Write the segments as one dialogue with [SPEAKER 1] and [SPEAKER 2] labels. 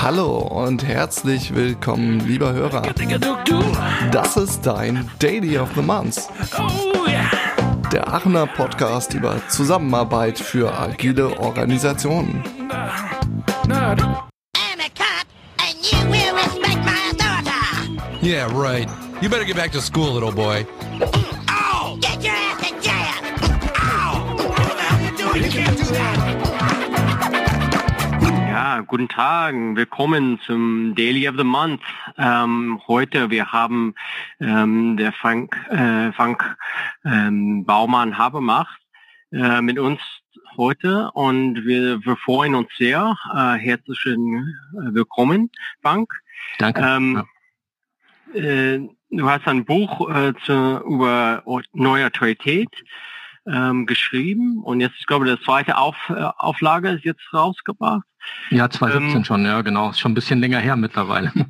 [SPEAKER 1] Hallo und herzlich willkommen, lieber Hörer. Das ist dein Daily of the Month. Der Aachener Podcast über Zusammenarbeit für agile Organisationen.
[SPEAKER 2] Yeah, right. You better get back to school, little boy.
[SPEAKER 3] Ja, guten Tag, willkommen zum Daily of the Month. Ähm, heute, wir haben ähm, der Frank, äh, Frank ähm, Baumann Habermacht äh, mit uns heute und wir, wir freuen uns sehr. Äh, herzlichen äh, Willkommen, Frank.
[SPEAKER 4] Danke.
[SPEAKER 3] Ähm, äh, du hast ein Buch äh, zu, über Neutralität ähm, geschrieben und jetzt, ich glaube, der zweite Auf, äh, Auflage ist jetzt rausgebracht.
[SPEAKER 4] Ja, 2017
[SPEAKER 3] Ähm,
[SPEAKER 4] schon, ja, genau. Ist schon ein bisschen länger her mittlerweile.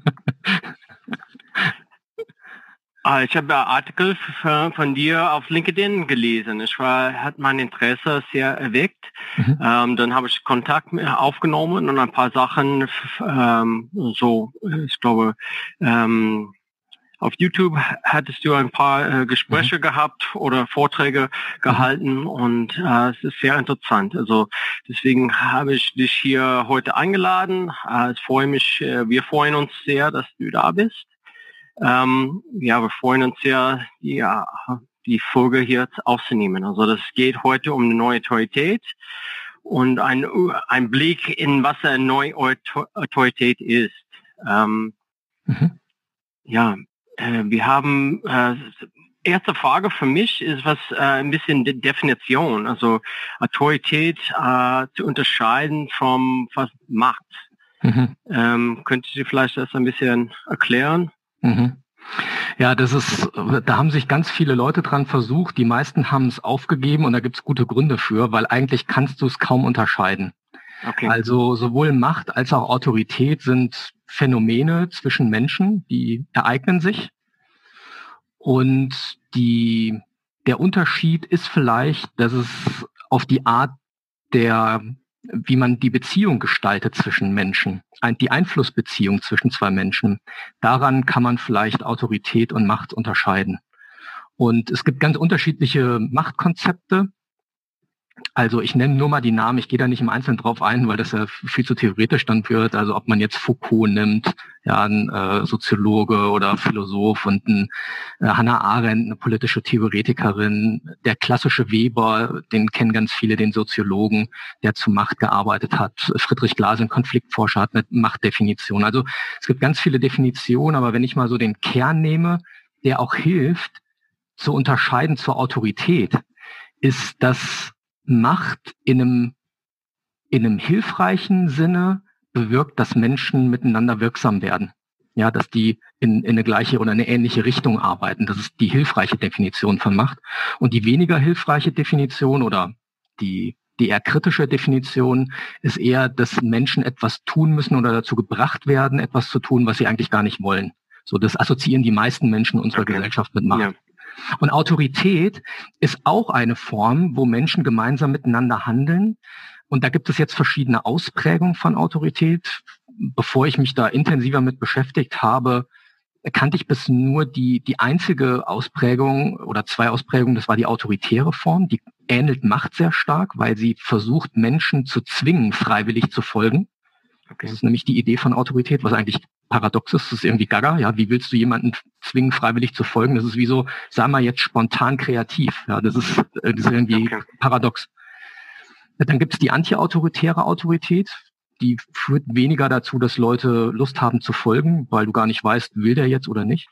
[SPEAKER 3] Ah, Ich habe Artikel von dir auf LinkedIn gelesen. Ich war, hat mein Interesse sehr erweckt.
[SPEAKER 4] Mhm.
[SPEAKER 3] Ähm, dann habe ich Kontakt aufgenommen und ein paar Sachen, ähm, so, ich glaube, ähm, auf YouTube hattest du ein paar äh, Gespräche gehabt oder Vorträge gehalten und äh, es ist sehr interessant. Also deswegen habe ich dich hier heute eingeladen. Äh, ich freue mich, äh, wir freuen uns sehr, dass du da bist. Ähm, ja, wir freuen uns sehr, die, ja, die Folge hier aufzunehmen. Also das geht heute um die neue Autorität und ein, ein Blick in was eine neue Auto- Autorität ist. Ähm,
[SPEAKER 4] Mhm.
[SPEAKER 3] ja, äh, wir haben äh, erste Frage für mich ist was äh, ein bisschen De Definition, also Autorität äh, zu unterscheiden vom was Macht.
[SPEAKER 4] Mhm.
[SPEAKER 3] Ähm, könnte Sie vielleicht das ein bisschen erklären?
[SPEAKER 4] Mhm. Ja, das ist, da haben sich ganz viele Leute dran versucht. Die meisten haben es aufgegeben und da gibt es gute Gründe für, weil eigentlich kannst du es kaum unterscheiden.
[SPEAKER 3] Okay.
[SPEAKER 4] Also sowohl Macht als auch Autorität sind Phänomene zwischen Menschen, die ereignen sich. Und die, der Unterschied ist vielleicht, dass es auf die Art der, wie man die Beziehung gestaltet zwischen Menschen, die Einflussbeziehung zwischen zwei Menschen, daran kann man vielleicht Autorität und Macht unterscheiden. Und es gibt ganz unterschiedliche Machtkonzepte. Also ich nenne nur mal die Namen, ich gehe da nicht im Einzelnen drauf ein, weil das ja viel zu theoretisch dann wird. Also ob man jetzt Foucault nimmt, ja, ein äh, Soziologe oder Philosoph und ein äh, Hannah Arendt, eine politische Theoretikerin, der klassische Weber, den kennen ganz viele, den Soziologen, der zu Macht gearbeitet hat. Friedrich Glas, ein Konfliktforscher, hat eine Machtdefinition. Also es gibt ganz viele Definitionen, aber wenn ich mal so den Kern nehme, der auch hilft, zu unterscheiden zur Autorität, ist, dass Macht in einem, in einem hilfreichen Sinne bewirkt, dass Menschen miteinander wirksam werden. Ja, dass die in, in eine gleiche oder eine ähnliche Richtung arbeiten. Das ist die hilfreiche Definition von Macht. Und die weniger hilfreiche Definition oder die, die eher kritische Definition ist eher, dass Menschen etwas tun müssen oder dazu gebracht werden, etwas zu tun, was sie eigentlich gar nicht wollen. So, das assoziieren die meisten Menschen unserer
[SPEAKER 3] Okay.
[SPEAKER 4] Gesellschaft mit Macht.
[SPEAKER 3] Ja.
[SPEAKER 4] Und Autorität ist auch eine Form, wo Menschen gemeinsam miteinander handeln. Und da gibt es jetzt verschiedene Ausprägungen von Autorität. Bevor ich mich da intensiver mit beschäftigt habe, kannte ich bis nur die, die einzige Ausprägung oder zwei Ausprägungen, das war die autoritäre Form. Die ähnelt Macht sehr stark, weil sie versucht, Menschen zu zwingen, freiwillig zu folgen.
[SPEAKER 3] Okay.
[SPEAKER 4] Das ist nämlich die Idee von Autorität, was eigentlich paradox ist. Das ist irgendwie gaga. Ja, wie willst du jemanden zwingen, freiwillig zu folgen? Das ist wie so, sag mal jetzt spontan kreativ. Ja, das ist, äh, das ist irgendwie
[SPEAKER 3] Okay.
[SPEAKER 4] paradox. Dann gibt es die antiautoritäre Autorität. Die führt weniger dazu, dass Leute Lust haben zu folgen, weil du gar nicht weißt, will der jetzt oder nicht.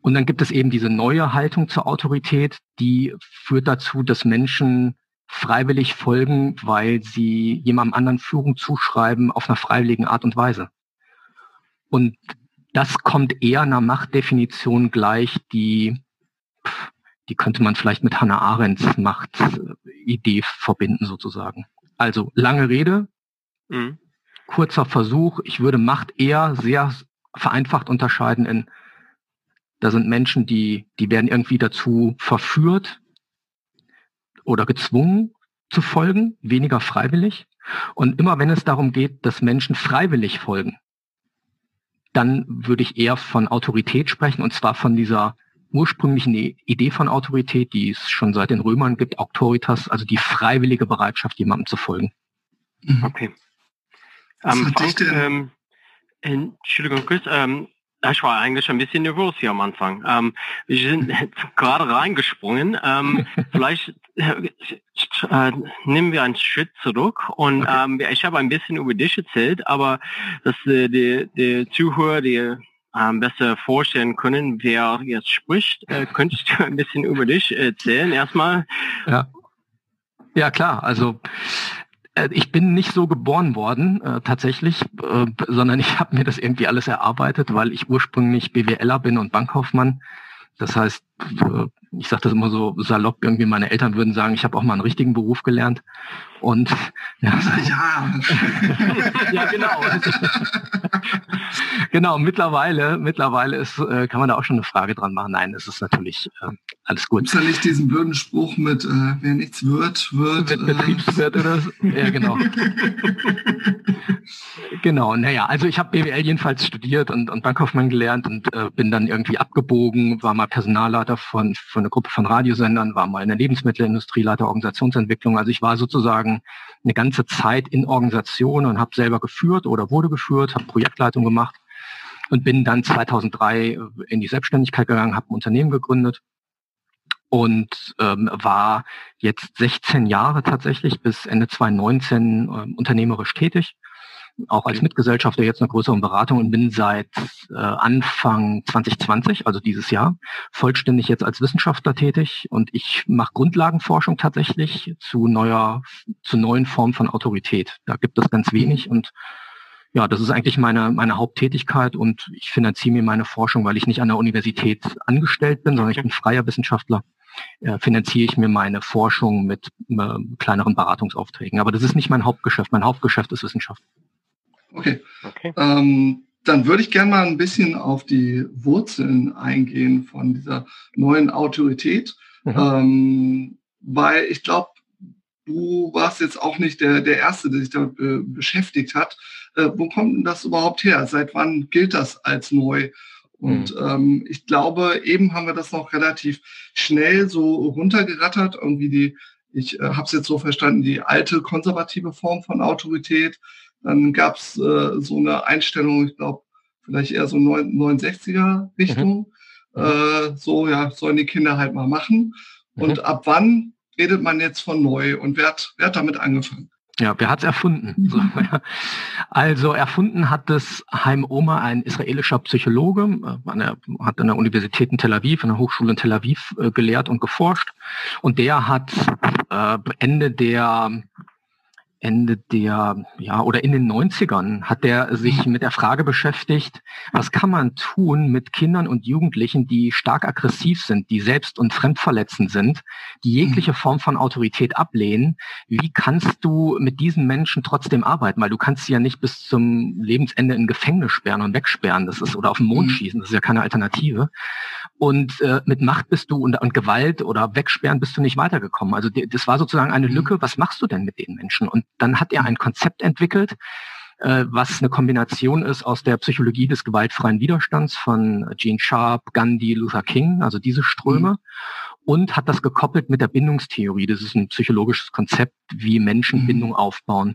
[SPEAKER 4] Und dann gibt es eben diese neue Haltung zur Autorität, die führt dazu, dass Menschen freiwillig folgen, weil sie jemandem anderen Führung zuschreiben auf einer freiwilligen Art und Weise. Und das kommt eher einer Machtdefinition gleich, die, die könnte man vielleicht mit Hannah Arendts Machtidee verbinden sozusagen. Also lange Rede,
[SPEAKER 3] Mhm.
[SPEAKER 4] kurzer Versuch. Ich würde Macht eher sehr vereinfacht unterscheiden in, da sind Menschen, die, die werden irgendwie dazu verführt oder gezwungen, zu folgen, weniger freiwillig. Und immer wenn es darum geht, dass Menschen freiwillig folgen, dann würde ich eher von Autorität sprechen, und zwar von dieser ursprünglichen Idee von Autorität, die es schon seit den Römern gibt, Autoritas, also die freiwillige Bereitschaft, jemandem zu folgen.
[SPEAKER 3] Mhm. Okay. Ähm, Frank, ähm, Entschuldigung, Chris, ähm, ich war eigentlich ein bisschen nervös hier am Anfang. Ähm, wir sind gerade reingesprungen. Ähm, vielleicht äh, äh, nehmen wir einen Schritt zurück und okay. ähm, ich habe ein bisschen über dich erzählt, aber dass äh, die, die Zuhörer, die ähm, besser vorstellen können, wer jetzt spricht, äh, könntest du ein bisschen über dich erzählen erstmal?
[SPEAKER 4] Ja. Ja, klar. Also ich bin nicht so geboren worden, äh, tatsächlich, äh, sondern ich habe mir das irgendwie alles erarbeitet, weil ich ursprünglich BWLer bin und Bankkaufmann. Das heißt, äh, ich sage das immer so salopp, irgendwie meine Eltern würden sagen, ich habe auch mal einen richtigen Beruf gelernt. Und ja, ja. ja genau. genau, mittlerweile, mittlerweile ist, äh, kann man da auch schon eine Frage dran machen. Nein, es ist natürlich äh, alles gut.
[SPEAKER 1] Gibt ja nicht diesen blöden Spruch mit, äh, wer nichts wird, wird. Mit
[SPEAKER 4] äh, Betriebswirt oder so? Ja, genau. genau, naja, also ich habe BWL jedenfalls studiert und, und Bankkaufmann gelernt und äh, bin dann irgendwie abgebogen, war mal Personalleiter von, von einer Gruppe von Radiosendern, war mal in der Lebensmittelindustrie, Leiter Organisationsentwicklung. Also ich war sozusagen eine ganze Zeit in Organisation und habe selber geführt oder wurde geführt, habe Projektleitung gemacht und bin dann 2003 in die Selbstständigkeit gegangen, habe ein Unternehmen gegründet und ähm, war jetzt 16 Jahre tatsächlich bis Ende 2019 äh, unternehmerisch tätig auch als Mitgesellschafter jetzt einer größeren Beratung und bin seit äh, Anfang 2020, also dieses Jahr, vollständig jetzt als Wissenschaftler tätig und ich mache Grundlagenforschung tatsächlich zu neuer, zu neuen Formen von Autorität. Da gibt es ganz wenig und ja, das ist eigentlich meine, meine Haupttätigkeit und ich finanziere mir meine Forschung, weil ich nicht an der Universität angestellt bin, sondern ich bin freier Wissenschaftler äh, finanziere ich mir meine Forschung mit äh, kleineren Beratungsaufträgen. Aber das ist nicht mein Hauptgeschäft. Mein Hauptgeschäft ist Wissenschaft.
[SPEAKER 1] Okay. okay. Ähm, dann würde ich gerne mal ein bisschen auf die Wurzeln eingehen von dieser neuen Autorität, mhm. ähm, weil ich glaube, du warst jetzt auch nicht der, der Erste, der sich damit äh, beschäftigt hat. Äh, wo kommt denn das überhaupt her? Seit wann gilt das als neu? Und mhm. ähm, ich glaube, eben haben wir das noch relativ schnell so runtergerattert. Irgendwie die, ich äh, habe es jetzt so verstanden, die alte konservative Form von Autorität, dann gab es äh, so eine Einstellung, ich glaube, vielleicht eher so 69er Richtung. Mhm. Äh, so, ja, sollen die Kinder halt mal machen. Mhm. Und ab wann redet man jetzt von neu und wer hat, wer hat damit angefangen?
[SPEAKER 4] Ja, wer hat's erfunden? Mhm. Also erfunden hat es Haim Oma, ein israelischer Psychologe, äh, hat an der Universität in Tel Aviv, an der Hochschule in Tel Aviv äh, gelehrt und geforscht. Und der hat äh, Ende der Ende der, ja, oder in den 90ern hat er sich mit der Frage beschäftigt, was kann man tun mit Kindern und Jugendlichen, die stark aggressiv sind, die selbst- und fremdverletzend sind, die jegliche mhm. Form von Autorität ablehnen. Wie kannst du mit diesen Menschen trotzdem arbeiten? Weil du kannst sie ja nicht bis zum Lebensende in Gefängnis sperren und wegsperren. Das ist, oder auf den Mond mhm. schießen. Das ist ja keine Alternative. Und äh, mit Macht bist du und, und Gewalt oder Wegsperren bist du nicht weitergekommen. Also die, das war sozusagen eine mhm. Lücke. Was machst du denn mit den Menschen? Und dann hat er ein Konzept entwickelt, äh, was eine Kombination ist aus der Psychologie des gewaltfreien Widerstands von Gene Sharp, Gandhi, Luther King, also diese Ströme. Mhm. Und hat das gekoppelt mit der Bindungstheorie. Das ist ein psychologisches Konzept, wie Menschen mhm. Bindung aufbauen.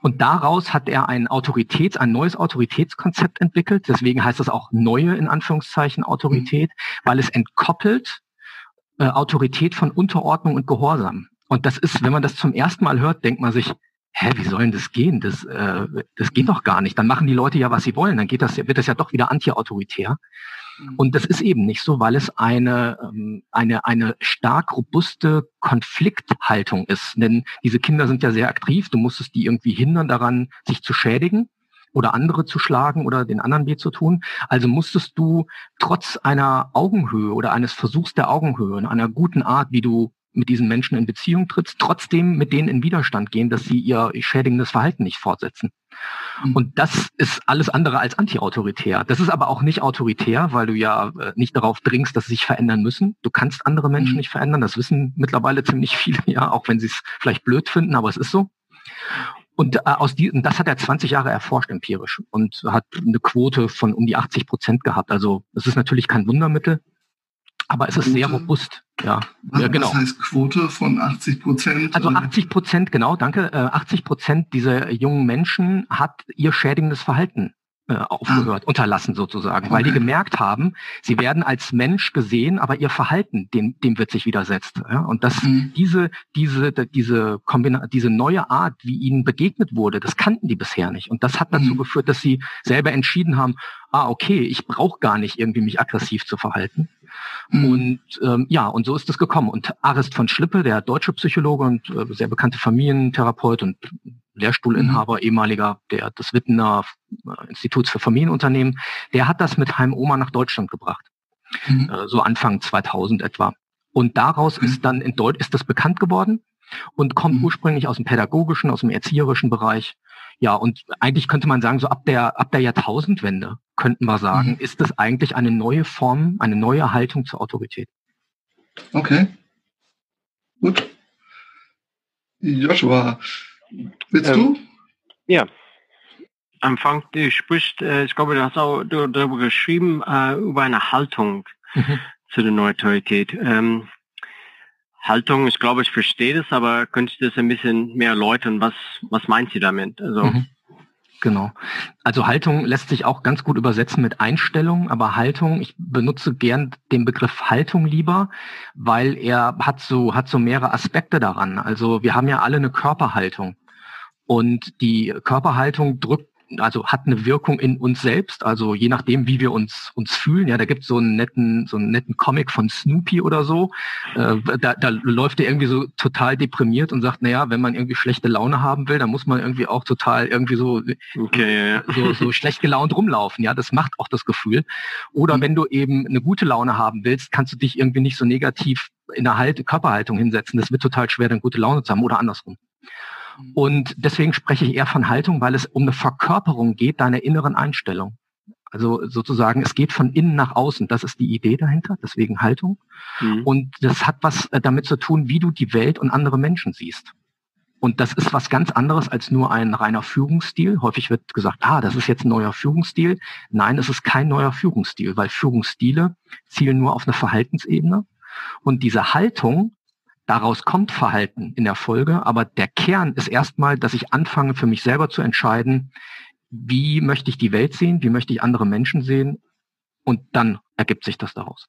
[SPEAKER 4] Und daraus hat er ein Autoritäts, ein neues Autoritätskonzept entwickelt. Deswegen heißt das auch neue, in Anführungszeichen, Autorität, mhm. weil es entkoppelt äh, Autorität von Unterordnung und Gehorsam. Und das ist, wenn man das zum ersten Mal hört, denkt man sich, hä, wie soll denn das gehen? Das, äh, das geht doch gar nicht. Dann machen die Leute ja, was sie wollen. Dann geht das, wird das ja doch wieder anti-autoritär. Mhm. Und das ist eben nicht so, weil es eine, ähm, eine, eine stark robuste Konflikthaltung ist. Denn diese Kinder sind ja sehr aktiv. Du musstest die irgendwie hindern daran, sich zu schädigen oder andere zu schlagen oder den anderen weh zu tun. Also musstest du trotz einer Augenhöhe oder eines Versuchs der Augenhöhe, einer guten Art, wie du mit diesen Menschen in Beziehung trittst, trotzdem mit denen in Widerstand gehen, dass sie ihr schädigendes Verhalten nicht fortsetzen. Mhm. Und das ist alles andere als antiautoritär. Das ist aber auch nicht autoritär, weil du ja äh, nicht darauf dringst, dass sie sich verändern müssen. Du kannst andere Menschen mhm. nicht verändern. Das wissen mittlerweile ziemlich viele, ja, auch wenn sie es vielleicht blöd finden, aber es ist so. Und äh, aus diesem, das hat er 20 Jahre erforscht empirisch und hat eine Quote von um die 80 Prozent gehabt. Also es ist natürlich kein Wundermittel, aber es ist Quote, sehr robust. Ja,
[SPEAKER 1] ja genau. Das heißt Quote von 80 Prozent.
[SPEAKER 4] Also 80 Prozent, genau, danke. Äh, 80 Prozent dieser jungen Menschen hat ihr schädigendes Verhalten äh, aufgehört, unterlassen sozusagen, weil die gemerkt haben, sie werden als Mensch gesehen, aber ihr Verhalten, dem, dem wird sich widersetzt. Ja? Und dass mhm. diese, diese, diese Kombina diese neue Art, wie ihnen begegnet wurde, das kannten die bisher nicht. Und das hat dazu mhm. geführt, dass sie selber entschieden haben, ah, okay, ich brauche gar nicht irgendwie mich aggressiv zu verhalten. Mhm. Und ähm, ja, und so ist es gekommen. Und Arist von Schlippe, der deutsche Psychologe und äh, sehr bekannte Familientherapeut und Lehrstuhlinhaber, mhm. ehemaliger der des Wittener äh, Instituts für Familienunternehmen, der hat das mit Heim Oma nach Deutschland gebracht. Mhm. Äh, so Anfang 2000 etwa. Und daraus mhm. ist dann in Deutsch ist das bekannt geworden und kommt mhm. ursprünglich aus dem pädagogischen, aus dem erzieherischen Bereich. Ja, und eigentlich könnte man sagen, so ab der, ab der Jahrtausendwende könnten wir sagen, mhm. ist das eigentlich eine neue Form, eine neue Haltung zur Autorität.
[SPEAKER 1] Okay. Gut. Joshua, Willst ähm, du?
[SPEAKER 3] Ja. Anfang, du sprichst, äh, ich glaube, du hast auch darüber geschrieben, äh, über eine Haltung mhm. zu der Neutralität. Ähm, Haltung, ich glaube, ich verstehe das, aber könntest du das ein bisschen mehr erläutern? Was, was meint sie damit? Also, mhm.
[SPEAKER 4] Genau. Also Haltung lässt sich auch ganz gut übersetzen mit Einstellung, aber Haltung, ich benutze gern den Begriff Haltung lieber, weil er hat so, hat so mehrere Aspekte daran. Also wir haben ja alle eine Körperhaltung. Und die Körperhaltung drückt also hat eine Wirkung in uns selbst, also je nachdem, wie wir uns uns fühlen. Ja, da gibt es so einen netten, so einen netten Comic von Snoopy oder so. Äh, da, da läuft er irgendwie so total deprimiert und sagt, naja, wenn man irgendwie schlechte Laune haben will, dann muss man irgendwie auch total irgendwie so, okay, so, so schlecht gelaunt rumlaufen. Ja, das macht auch das Gefühl. Oder mhm. wenn du eben eine gute Laune haben willst, kannst du dich irgendwie nicht so negativ in der halt Körperhaltung hinsetzen. Das wird total schwer, dann gute Laune zu haben oder andersrum. Mhm. Und deswegen spreche ich eher von Haltung, weil es um eine Verkörperung geht deiner inneren Einstellung. Also sozusagen, es geht von innen nach außen. Das ist die Idee dahinter, deswegen Haltung. Mhm. Und das hat was äh, damit zu tun, wie du die Welt und andere Menschen siehst. Und das ist was ganz anderes als nur ein reiner Führungsstil. Häufig wird gesagt, ah, das ist jetzt ein neuer Führungsstil. Nein, es ist kein neuer Führungsstil, weil Führungsstile zielen nur auf eine Verhaltensebene. Und diese Haltung Daraus kommt Verhalten in der Folge, aber der Kern ist erstmal, dass ich anfange für mich selber zu entscheiden, wie möchte ich die Welt sehen, wie möchte ich andere Menschen sehen und dann ergibt sich das daraus.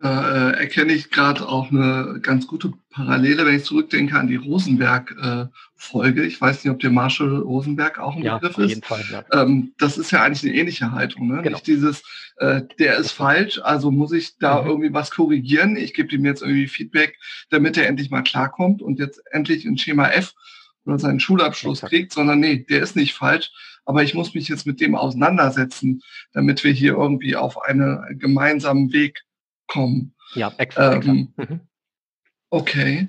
[SPEAKER 1] Da äh, erkenne ich gerade auch eine ganz gute Parallele, wenn ich zurückdenke an die Rosenberg-Folge. Äh, ich weiß nicht, ob der Marshall Rosenberg auch ein ja, Begriff ist. Fall, ja. ähm, das ist ja eigentlich eine ähnliche Haltung. Ne? Genau. Nicht dieses, äh, der ist falsch, also muss ich da mhm. irgendwie was korrigieren. Ich gebe ihm jetzt irgendwie Feedback, damit er endlich mal klarkommt und jetzt endlich ein Schema F oder seinen Schulabschluss Exakt. kriegt, sondern nee, der ist nicht falsch, aber ich muss mich jetzt mit dem auseinandersetzen, damit wir hier irgendwie auf einen gemeinsamen Weg kommen.
[SPEAKER 4] Ja, exakt. Ähm, mhm.
[SPEAKER 1] Okay.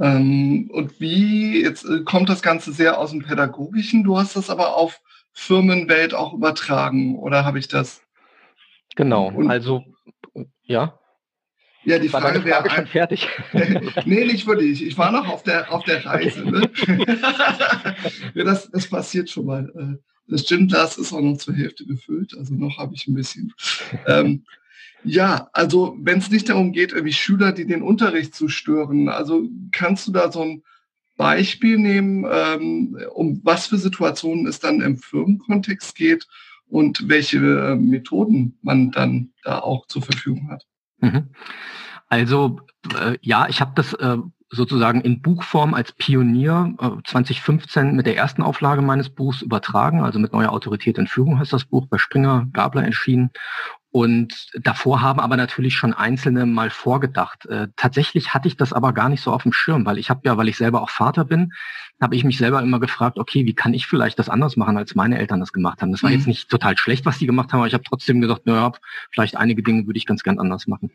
[SPEAKER 1] Ähm, und wie, jetzt äh, kommt das Ganze sehr aus dem Pädagogischen, du hast das aber auf Firmenwelt auch übertragen, oder habe ich das?
[SPEAKER 4] Genau, und, also, ja.
[SPEAKER 1] Ja, die war Frage wäre.
[SPEAKER 4] schon fertig?
[SPEAKER 1] nee, nicht wirklich. Ich war noch auf der, auf der Reise. Ne? ja, das, das passiert schon mal. Äh, das Gymglas ist auch noch zur Hälfte gefüllt, also noch habe ich ein bisschen. Ähm, ja, also wenn es nicht darum geht, irgendwie Schüler, die den Unterricht zu stören, also kannst du da so ein Beispiel nehmen, ähm, um was für Situationen es dann im Firmenkontext geht und welche äh, Methoden man dann da auch zur Verfügung hat?
[SPEAKER 4] Mhm. Also äh, ja, ich habe das äh, sozusagen in Buchform als Pionier äh, 2015 mit der ersten Auflage meines Buchs übertragen, also mit neuer Autorität in Führung heißt das Buch bei Springer Gabler erschienen und davor haben aber natürlich schon Einzelne mal vorgedacht. Äh, tatsächlich hatte ich das aber gar nicht so auf dem Schirm, weil ich habe ja, weil ich selber auch Vater bin, habe ich mich selber immer gefragt, okay, wie kann ich vielleicht das anders machen, als meine Eltern das gemacht haben. Das war mhm. jetzt nicht total schlecht, was die gemacht haben, aber ich habe trotzdem gesagt, naja, vielleicht einige Dinge würde ich ganz gern anders machen.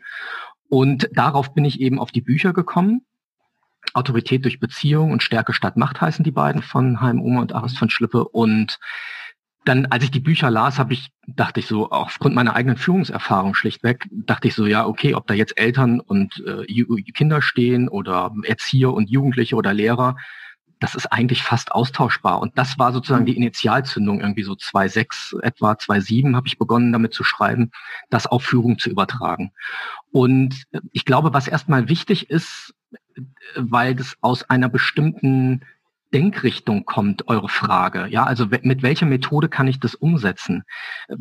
[SPEAKER 4] Und darauf bin ich eben auf die Bücher gekommen. Autorität durch Beziehung und Stärke statt Macht heißen die beiden von Heim Omer und Aris von Schlippe. Und dann, als ich die Bücher las, habe ich, dachte ich so, aufgrund meiner eigenen Führungserfahrung schlichtweg, dachte ich so, ja, okay, ob da jetzt Eltern und äh, Kinder stehen oder Erzieher und Jugendliche oder Lehrer, das ist eigentlich fast austauschbar. Und das war sozusagen die Initialzündung, irgendwie so 2.6, etwa 2.7 habe ich begonnen damit zu schreiben, das auf Führung zu übertragen. Und ich glaube, was erstmal wichtig ist, weil das aus einer bestimmten Denkrichtung kommt eure Frage. Ja, also mit welcher Methode kann ich das umsetzen?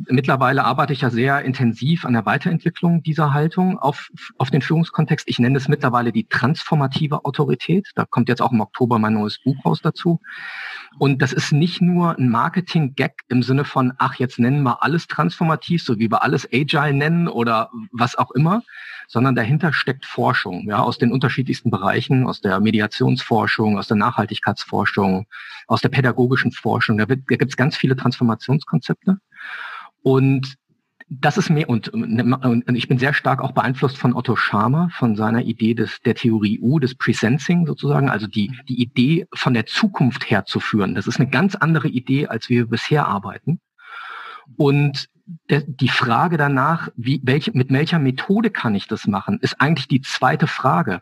[SPEAKER 4] Mittlerweile arbeite ich ja sehr intensiv an der Weiterentwicklung dieser Haltung auf, auf den Führungskontext. Ich nenne es mittlerweile die transformative Autorität. Da kommt jetzt auch im Oktober mein neues Buch raus dazu. Und das ist nicht nur ein Marketing-Gag im Sinne von, ach, jetzt nennen wir alles transformativ, so wie wir alles Agile nennen oder was auch immer, sondern dahinter steckt Forschung, ja, aus den unterschiedlichsten Bereichen, aus der Mediationsforschung, aus der Nachhaltigkeitsforschung, aus der pädagogischen Forschung. Da, da gibt es ganz viele Transformationskonzepte. Und das ist mir, und, und, ich bin sehr stark auch beeinflusst von Otto Scharmer, von seiner Idee des, der Theorie U, des Presensing sozusagen, also die, die Idee von der Zukunft herzuführen. Das ist eine ganz andere Idee, als wir bisher arbeiten. Und die Frage danach, wie, welche, mit welcher Methode kann ich das machen, ist eigentlich die zweite Frage.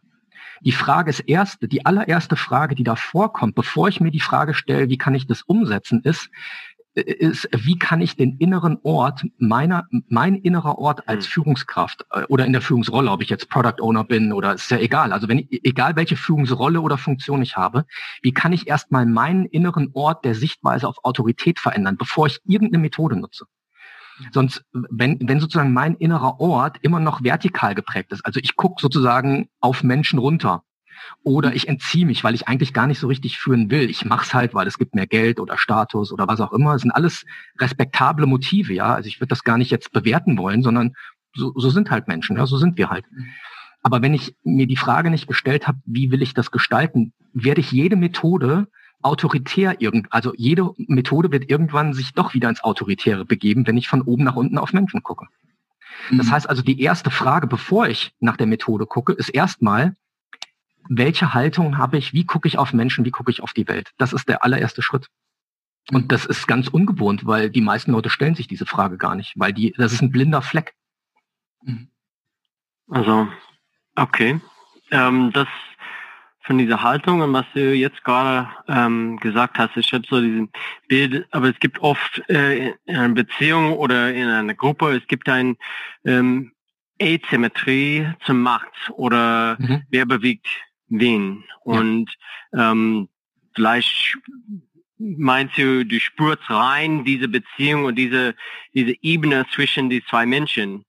[SPEAKER 4] Die Frage ist erste, die allererste Frage, die da vorkommt, bevor ich mir die Frage stelle, wie kann ich das umsetzen, ist, ist, wie kann ich den inneren Ort meiner, mein innerer Ort als hm. Führungskraft äh, oder in der Führungsrolle, ob ich jetzt Product Owner bin oder ist ja egal. Also wenn ich, egal welche Führungsrolle oder Funktion ich habe, wie kann ich erstmal meinen inneren Ort der Sichtweise auf Autorität verändern, bevor ich irgendeine Methode nutze? Sonst, wenn, wenn sozusagen mein innerer Ort immer noch vertikal geprägt ist, also ich gucke sozusagen auf Menschen runter oder ich entziehe mich, weil ich eigentlich gar nicht so richtig führen will. Ich mache es halt, weil es gibt mehr Geld oder Status oder was auch immer. Es sind alles respektable Motive, ja. Also ich würde das gar nicht jetzt bewerten wollen, sondern so, so sind halt Menschen, ja, so sind wir halt. Aber wenn ich mir die Frage nicht gestellt habe, wie will ich das gestalten, werde ich jede Methode autoritär irgend, also jede Methode wird irgendwann sich doch wieder ins Autoritäre begeben, wenn ich von oben nach unten auf Menschen gucke. Das mhm. heißt also, die erste Frage, bevor ich nach der Methode gucke, ist erstmal, welche Haltung habe ich, wie gucke ich auf Menschen, wie gucke ich auf die Welt? Das ist der allererste Schritt. Und mhm. das ist ganz ungewohnt, weil die meisten Leute stellen sich diese Frage gar nicht, weil die, das ist ein blinder Fleck.
[SPEAKER 3] Mhm. Also, okay. Ähm, das von dieser Haltung und was du jetzt gerade ähm, gesagt hast, ich habe so diesen Bild, aber es gibt oft äh, in einer Beziehung oder in einer Gruppe, es gibt ein ähm, Asymmetrie zur Macht oder mhm. wer bewegt wen. Und ja. ähm, vielleicht meinst du, du spürst rein diese Beziehung und diese, diese Ebene zwischen die zwei Menschen.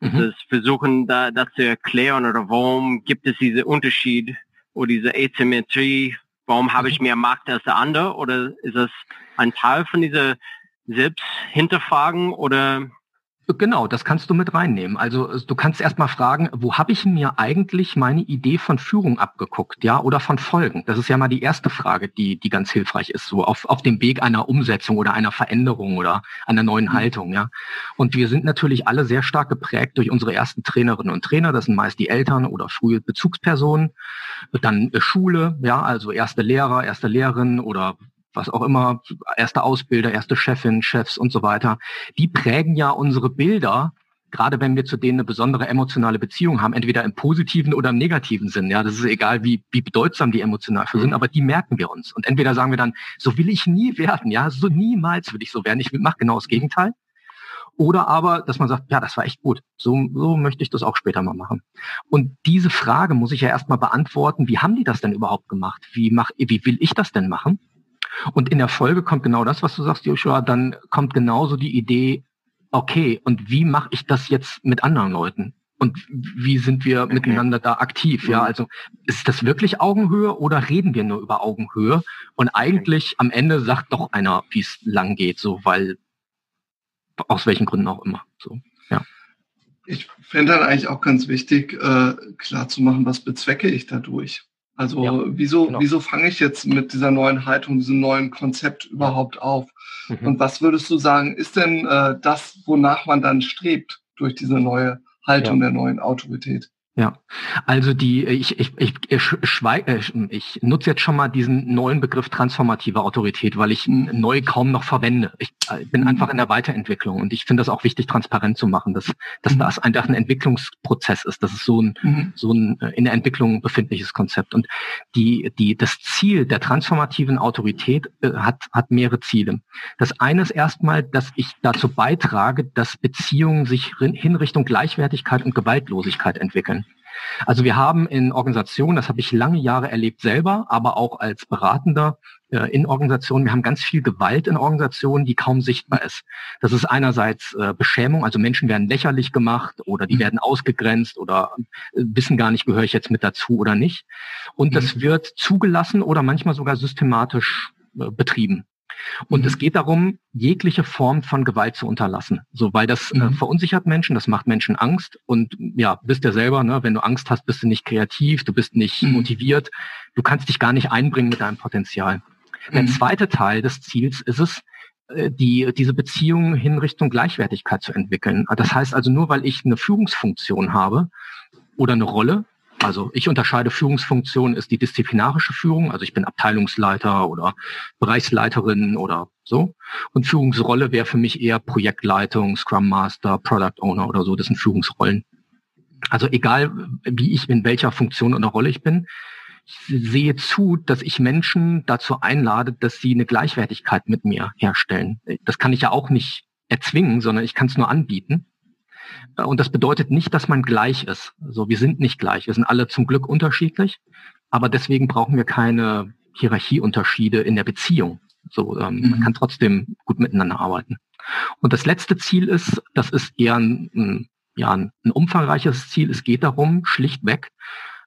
[SPEAKER 3] Mhm. Das versuchen da, das zu erklären oder warum gibt es diese Unterschied oder diese Asymmetrie, warum habe ich mhm. mehr Macht als der andere? Oder ist das ein Teil von dieser Selbsthinterfragen oder
[SPEAKER 4] Genau, das kannst du mit reinnehmen. Also äh, du kannst erstmal fragen, wo habe ich mir eigentlich meine Idee von Führung abgeguckt, ja, oder von Folgen? Das ist ja mal die erste Frage, die, die ganz hilfreich ist, so auf, auf dem Weg einer Umsetzung oder einer Veränderung oder einer neuen mhm. Haltung, ja. Und wir sind natürlich alle sehr stark geprägt durch unsere ersten Trainerinnen und Trainer. Das sind meist die Eltern oder frühe Bezugspersonen. Dann äh, Schule, ja, also erste Lehrer, erste Lehrerin oder was auch immer, erste Ausbilder, erste Chefin, Chefs und so weiter, die prägen ja unsere Bilder, gerade wenn wir zu denen eine besondere emotionale Beziehung haben, entweder im positiven oder im negativen Sinn. Ja, das ist egal, wie, wie bedeutsam die emotional für sind, mhm. aber die merken wir uns. Und entweder sagen wir dann, so will ich nie werden, ja, so niemals will ich so werden. Ich mache genau das Gegenteil. Oder aber, dass man sagt, ja, das war echt gut. So, so möchte ich das auch später mal machen. Und diese Frage muss ich ja erstmal beantworten, wie haben die das denn überhaupt gemacht? Wie, mach, wie will ich das denn machen? Und in der Folge kommt genau das, was du sagst, Joshua, dann kommt genauso die Idee, okay, und wie mache ich das jetzt mit anderen Leuten? Und wie sind wir okay. miteinander da aktiv? Ja, mhm. also ist das wirklich Augenhöhe oder reden wir nur über Augenhöhe? Und eigentlich am Ende sagt doch einer, wie es lang geht, so, weil aus welchen Gründen auch immer. So, ja.
[SPEAKER 1] Ich fände dann eigentlich auch ganz wichtig, äh, klar zu machen, was bezwecke ich dadurch. Also ja, wieso, genau. wieso fange ich jetzt mit dieser neuen Haltung, diesem neuen Konzept überhaupt auf? Mhm. Und was würdest du sagen, ist denn äh, das, wonach man dann strebt durch diese neue Haltung ja. der neuen Autorität?
[SPEAKER 4] Ja, also die, ich, ich, ich, ich, äh, ich nutze jetzt schon mal diesen neuen Begriff transformative Autorität, weil ich neu kaum noch verwende. Ich äh, bin mhm. einfach in der Weiterentwicklung und ich finde das auch wichtig, transparent zu machen, dass, dass mhm. das einfach ein Entwicklungsprozess ist. Das ist so ein, mhm. so ein äh, in der Entwicklung befindliches Konzept. Und die, die, das Ziel der transformativen Autorität hat, hat mehrere Ziele. Das eine ist erstmal, dass ich dazu beitrage, dass Beziehungen sich hin Richtung Gleichwertigkeit und Gewaltlosigkeit entwickeln. Also wir haben in Organisationen, das habe ich lange Jahre erlebt selber, aber auch als Beratender äh, in Organisationen, wir haben ganz viel Gewalt in Organisationen, die kaum sichtbar ist. Das ist einerseits äh, Beschämung, also Menschen werden lächerlich gemacht oder die mhm. werden ausgegrenzt oder äh, wissen gar nicht, gehöre ich jetzt mit dazu oder nicht. Und das mhm. wird zugelassen oder manchmal sogar systematisch äh, betrieben. Und mhm. es geht darum, jegliche Form von Gewalt zu unterlassen. So, weil das äh, mhm. äh, verunsichert Menschen, das macht Menschen Angst. Und ja, bist ja selber, ne, wenn du Angst hast, bist du nicht kreativ, du bist nicht mhm. motiviert, du kannst dich gar nicht einbringen mit deinem Potenzial. Der mhm. zweite Teil des Ziels ist es, äh, die, diese Beziehung hin Richtung Gleichwertigkeit zu entwickeln. Das heißt also nur, weil ich eine Führungsfunktion habe oder eine Rolle, also ich unterscheide Führungsfunktion ist die disziplinarische Führung, also ich bin Abteilungsleiter oder Bereichsleiterin oder so. Und Führungsrolle wäre für mich eher Projektleitung, Scrum Master, Product Owner oder so. Das sind Führungsrollen. Also egal, wie ich in welcher Funktion oder Rolle ich bin, ich sehe zu, dass ich Menschen dazu einlade, dass sie eine Gleichwertigkeit mit mir herstellen. Das kann ich ja auch nicht erzwingen, sondern ich kann es nur anbieten. Und das bedeutet nicht, dass man gleich ist. Also wir sind nicht gleich. Wir sind alle zum Glück unterschiedlich. Aber deswegen brauchen wir keine Hierarchieunterschiede in der Beziehung. So, ähm, mhm. man kann trotzdem gut miteinander arbeiten. Und das letzte Ziel ist, das ist eher ein, ein ja, ein, ein umfangreiches Ziel. Es geht darum, schlichtweg,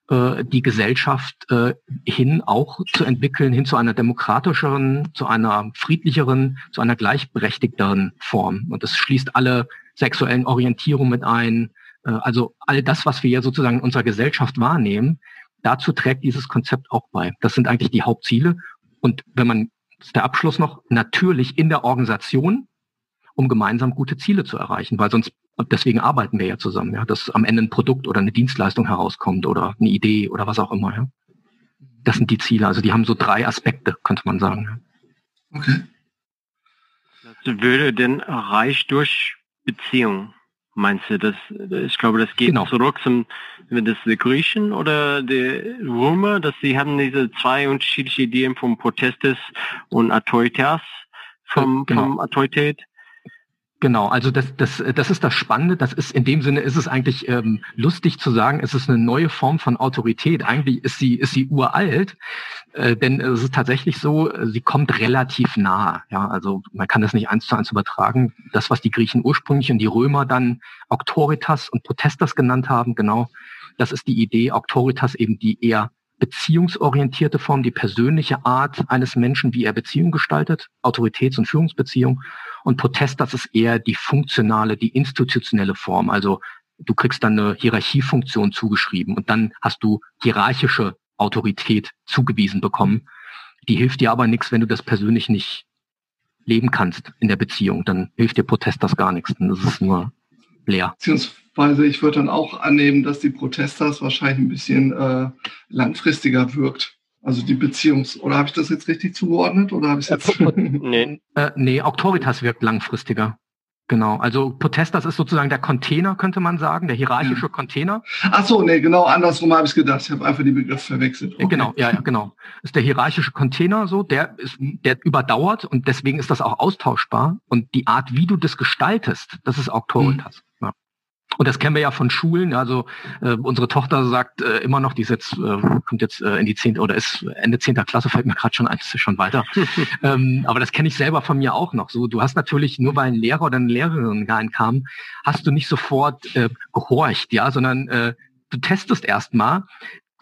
[SPEAKER 4] äh, die Gesellschaft äh, hin auch zu entwickeln, hin zu einer demokratischeren, zu einer friedlicheren, zu einer gleichberechtigteren Form. Und das schließt alle sexuellen Orientierung mit ein. Äh, also all das, was wir ja sozusagen in unserer Gesellschaft wahrnehmen, dazu trägt dieses Konzept auch bei. Das sind eigentlich die Hauptziele. Und wenn man, das ist der Abschluss noch, natürlich in der Organisation, um gemeinsam gute Ziele zu erreichen, weil sonst, deswegen arbeiten wir ja zusammen, ja, dass am Ende ein Produkt oder eine Dienstleistung herauskommt oder eine Idee oder was auch immer, ja. Das sind die Ziele. Also die haben so drei Aspekte, könnte man sagen. Okay.
[SPEAKER 3] Das würde denn erreicht durch Beziehung. Meinst du, das, ich glaube, das geht genau. zurück zum, das die Griechen oder die Römer, dass sie haben diese zwei unterschiedliche Ideen vom Protestes und Autoritas, vom, genau. vom Autorität.
[SPEAKER 4] Genau, also das, das, das ist das Spannende. Das ist in dem Sinne ist es eigentlich ähm, lustig zu sagen, es ist eine neue Form von Autorität. Eigentlich ist sie ist sie uralt, äh, denn es ist tatsächlich so, sie kommt relativ nah. Ja, also man kann das nicht eins zu eins übertragen. Das, was die Griechen ursprünglich und die Römer dann Autoritas und Protestas genannt haben, genau, das ist die Idee. Autoritas eben die eher beziehungsorientierte Form, die persönliche Art eines Menschen, wie er Beziehung gestaltet, Autoritäts- und Führungsbeziehung. Und Protest, das ist eher die funktionale, die institutionelle Form. Also du kriegst dann eine Hierarchiefunktion zugeschrieben und dann hast du hierarchische Autorität zugewiesen bekommen. Die hilft dir aber nichts, wenn du das persönlich nicht leben kannst in der Beziehung. Dann hilft dir Protest das gar nichts. Das ist nur leer.
[SPEAKER 1] Beziehungsweise ich würde dann auch annehmen, dass die Protestas wahrscheinlich ein bisschen äh, langfristiger wirkt. Also die Beziehungs- oder habe ich das jetzt richtig zugeordnet oder habe ich jetzt?
[SPEAKER 4] Äh, nee. äh, nee, Autoritas wirkt langfristiger. Genau, also Protestas ist sozusagen der Container, könnte man sagen, der hierarchische ja. Container.
[SPEAKER 1] Ach so, nee, genau andersrum habe ich gedacht. Ich habe einfach die Begriffe verwechselt.
[SPEAKER 4] Okay. Genau, ja, ja, genau. Ist der hierarchische Container so, der ist, der überdauert und deswegen ist das auch austauschbar. Und die Art, wie du das gestaltest, das ist Autoritas. Und das kennen wir ja von Schulen. Also äh, unsere Tochter sagt äh, immer noch, die ist jetzt, äh, kommt jetzt äh, in die zehnte oder ist Ende zehnter Klasse, fällt mir gerade schon ein, ist schon weiter. ähm, aber das kenne ich selber von mir auch noch. So, du hast natürlich nur weil ein Lehrer oder eine Lehrerin reinkam, hast du nicht sofort äh, gehorcht, ja, sondern äh, du testest erstmal,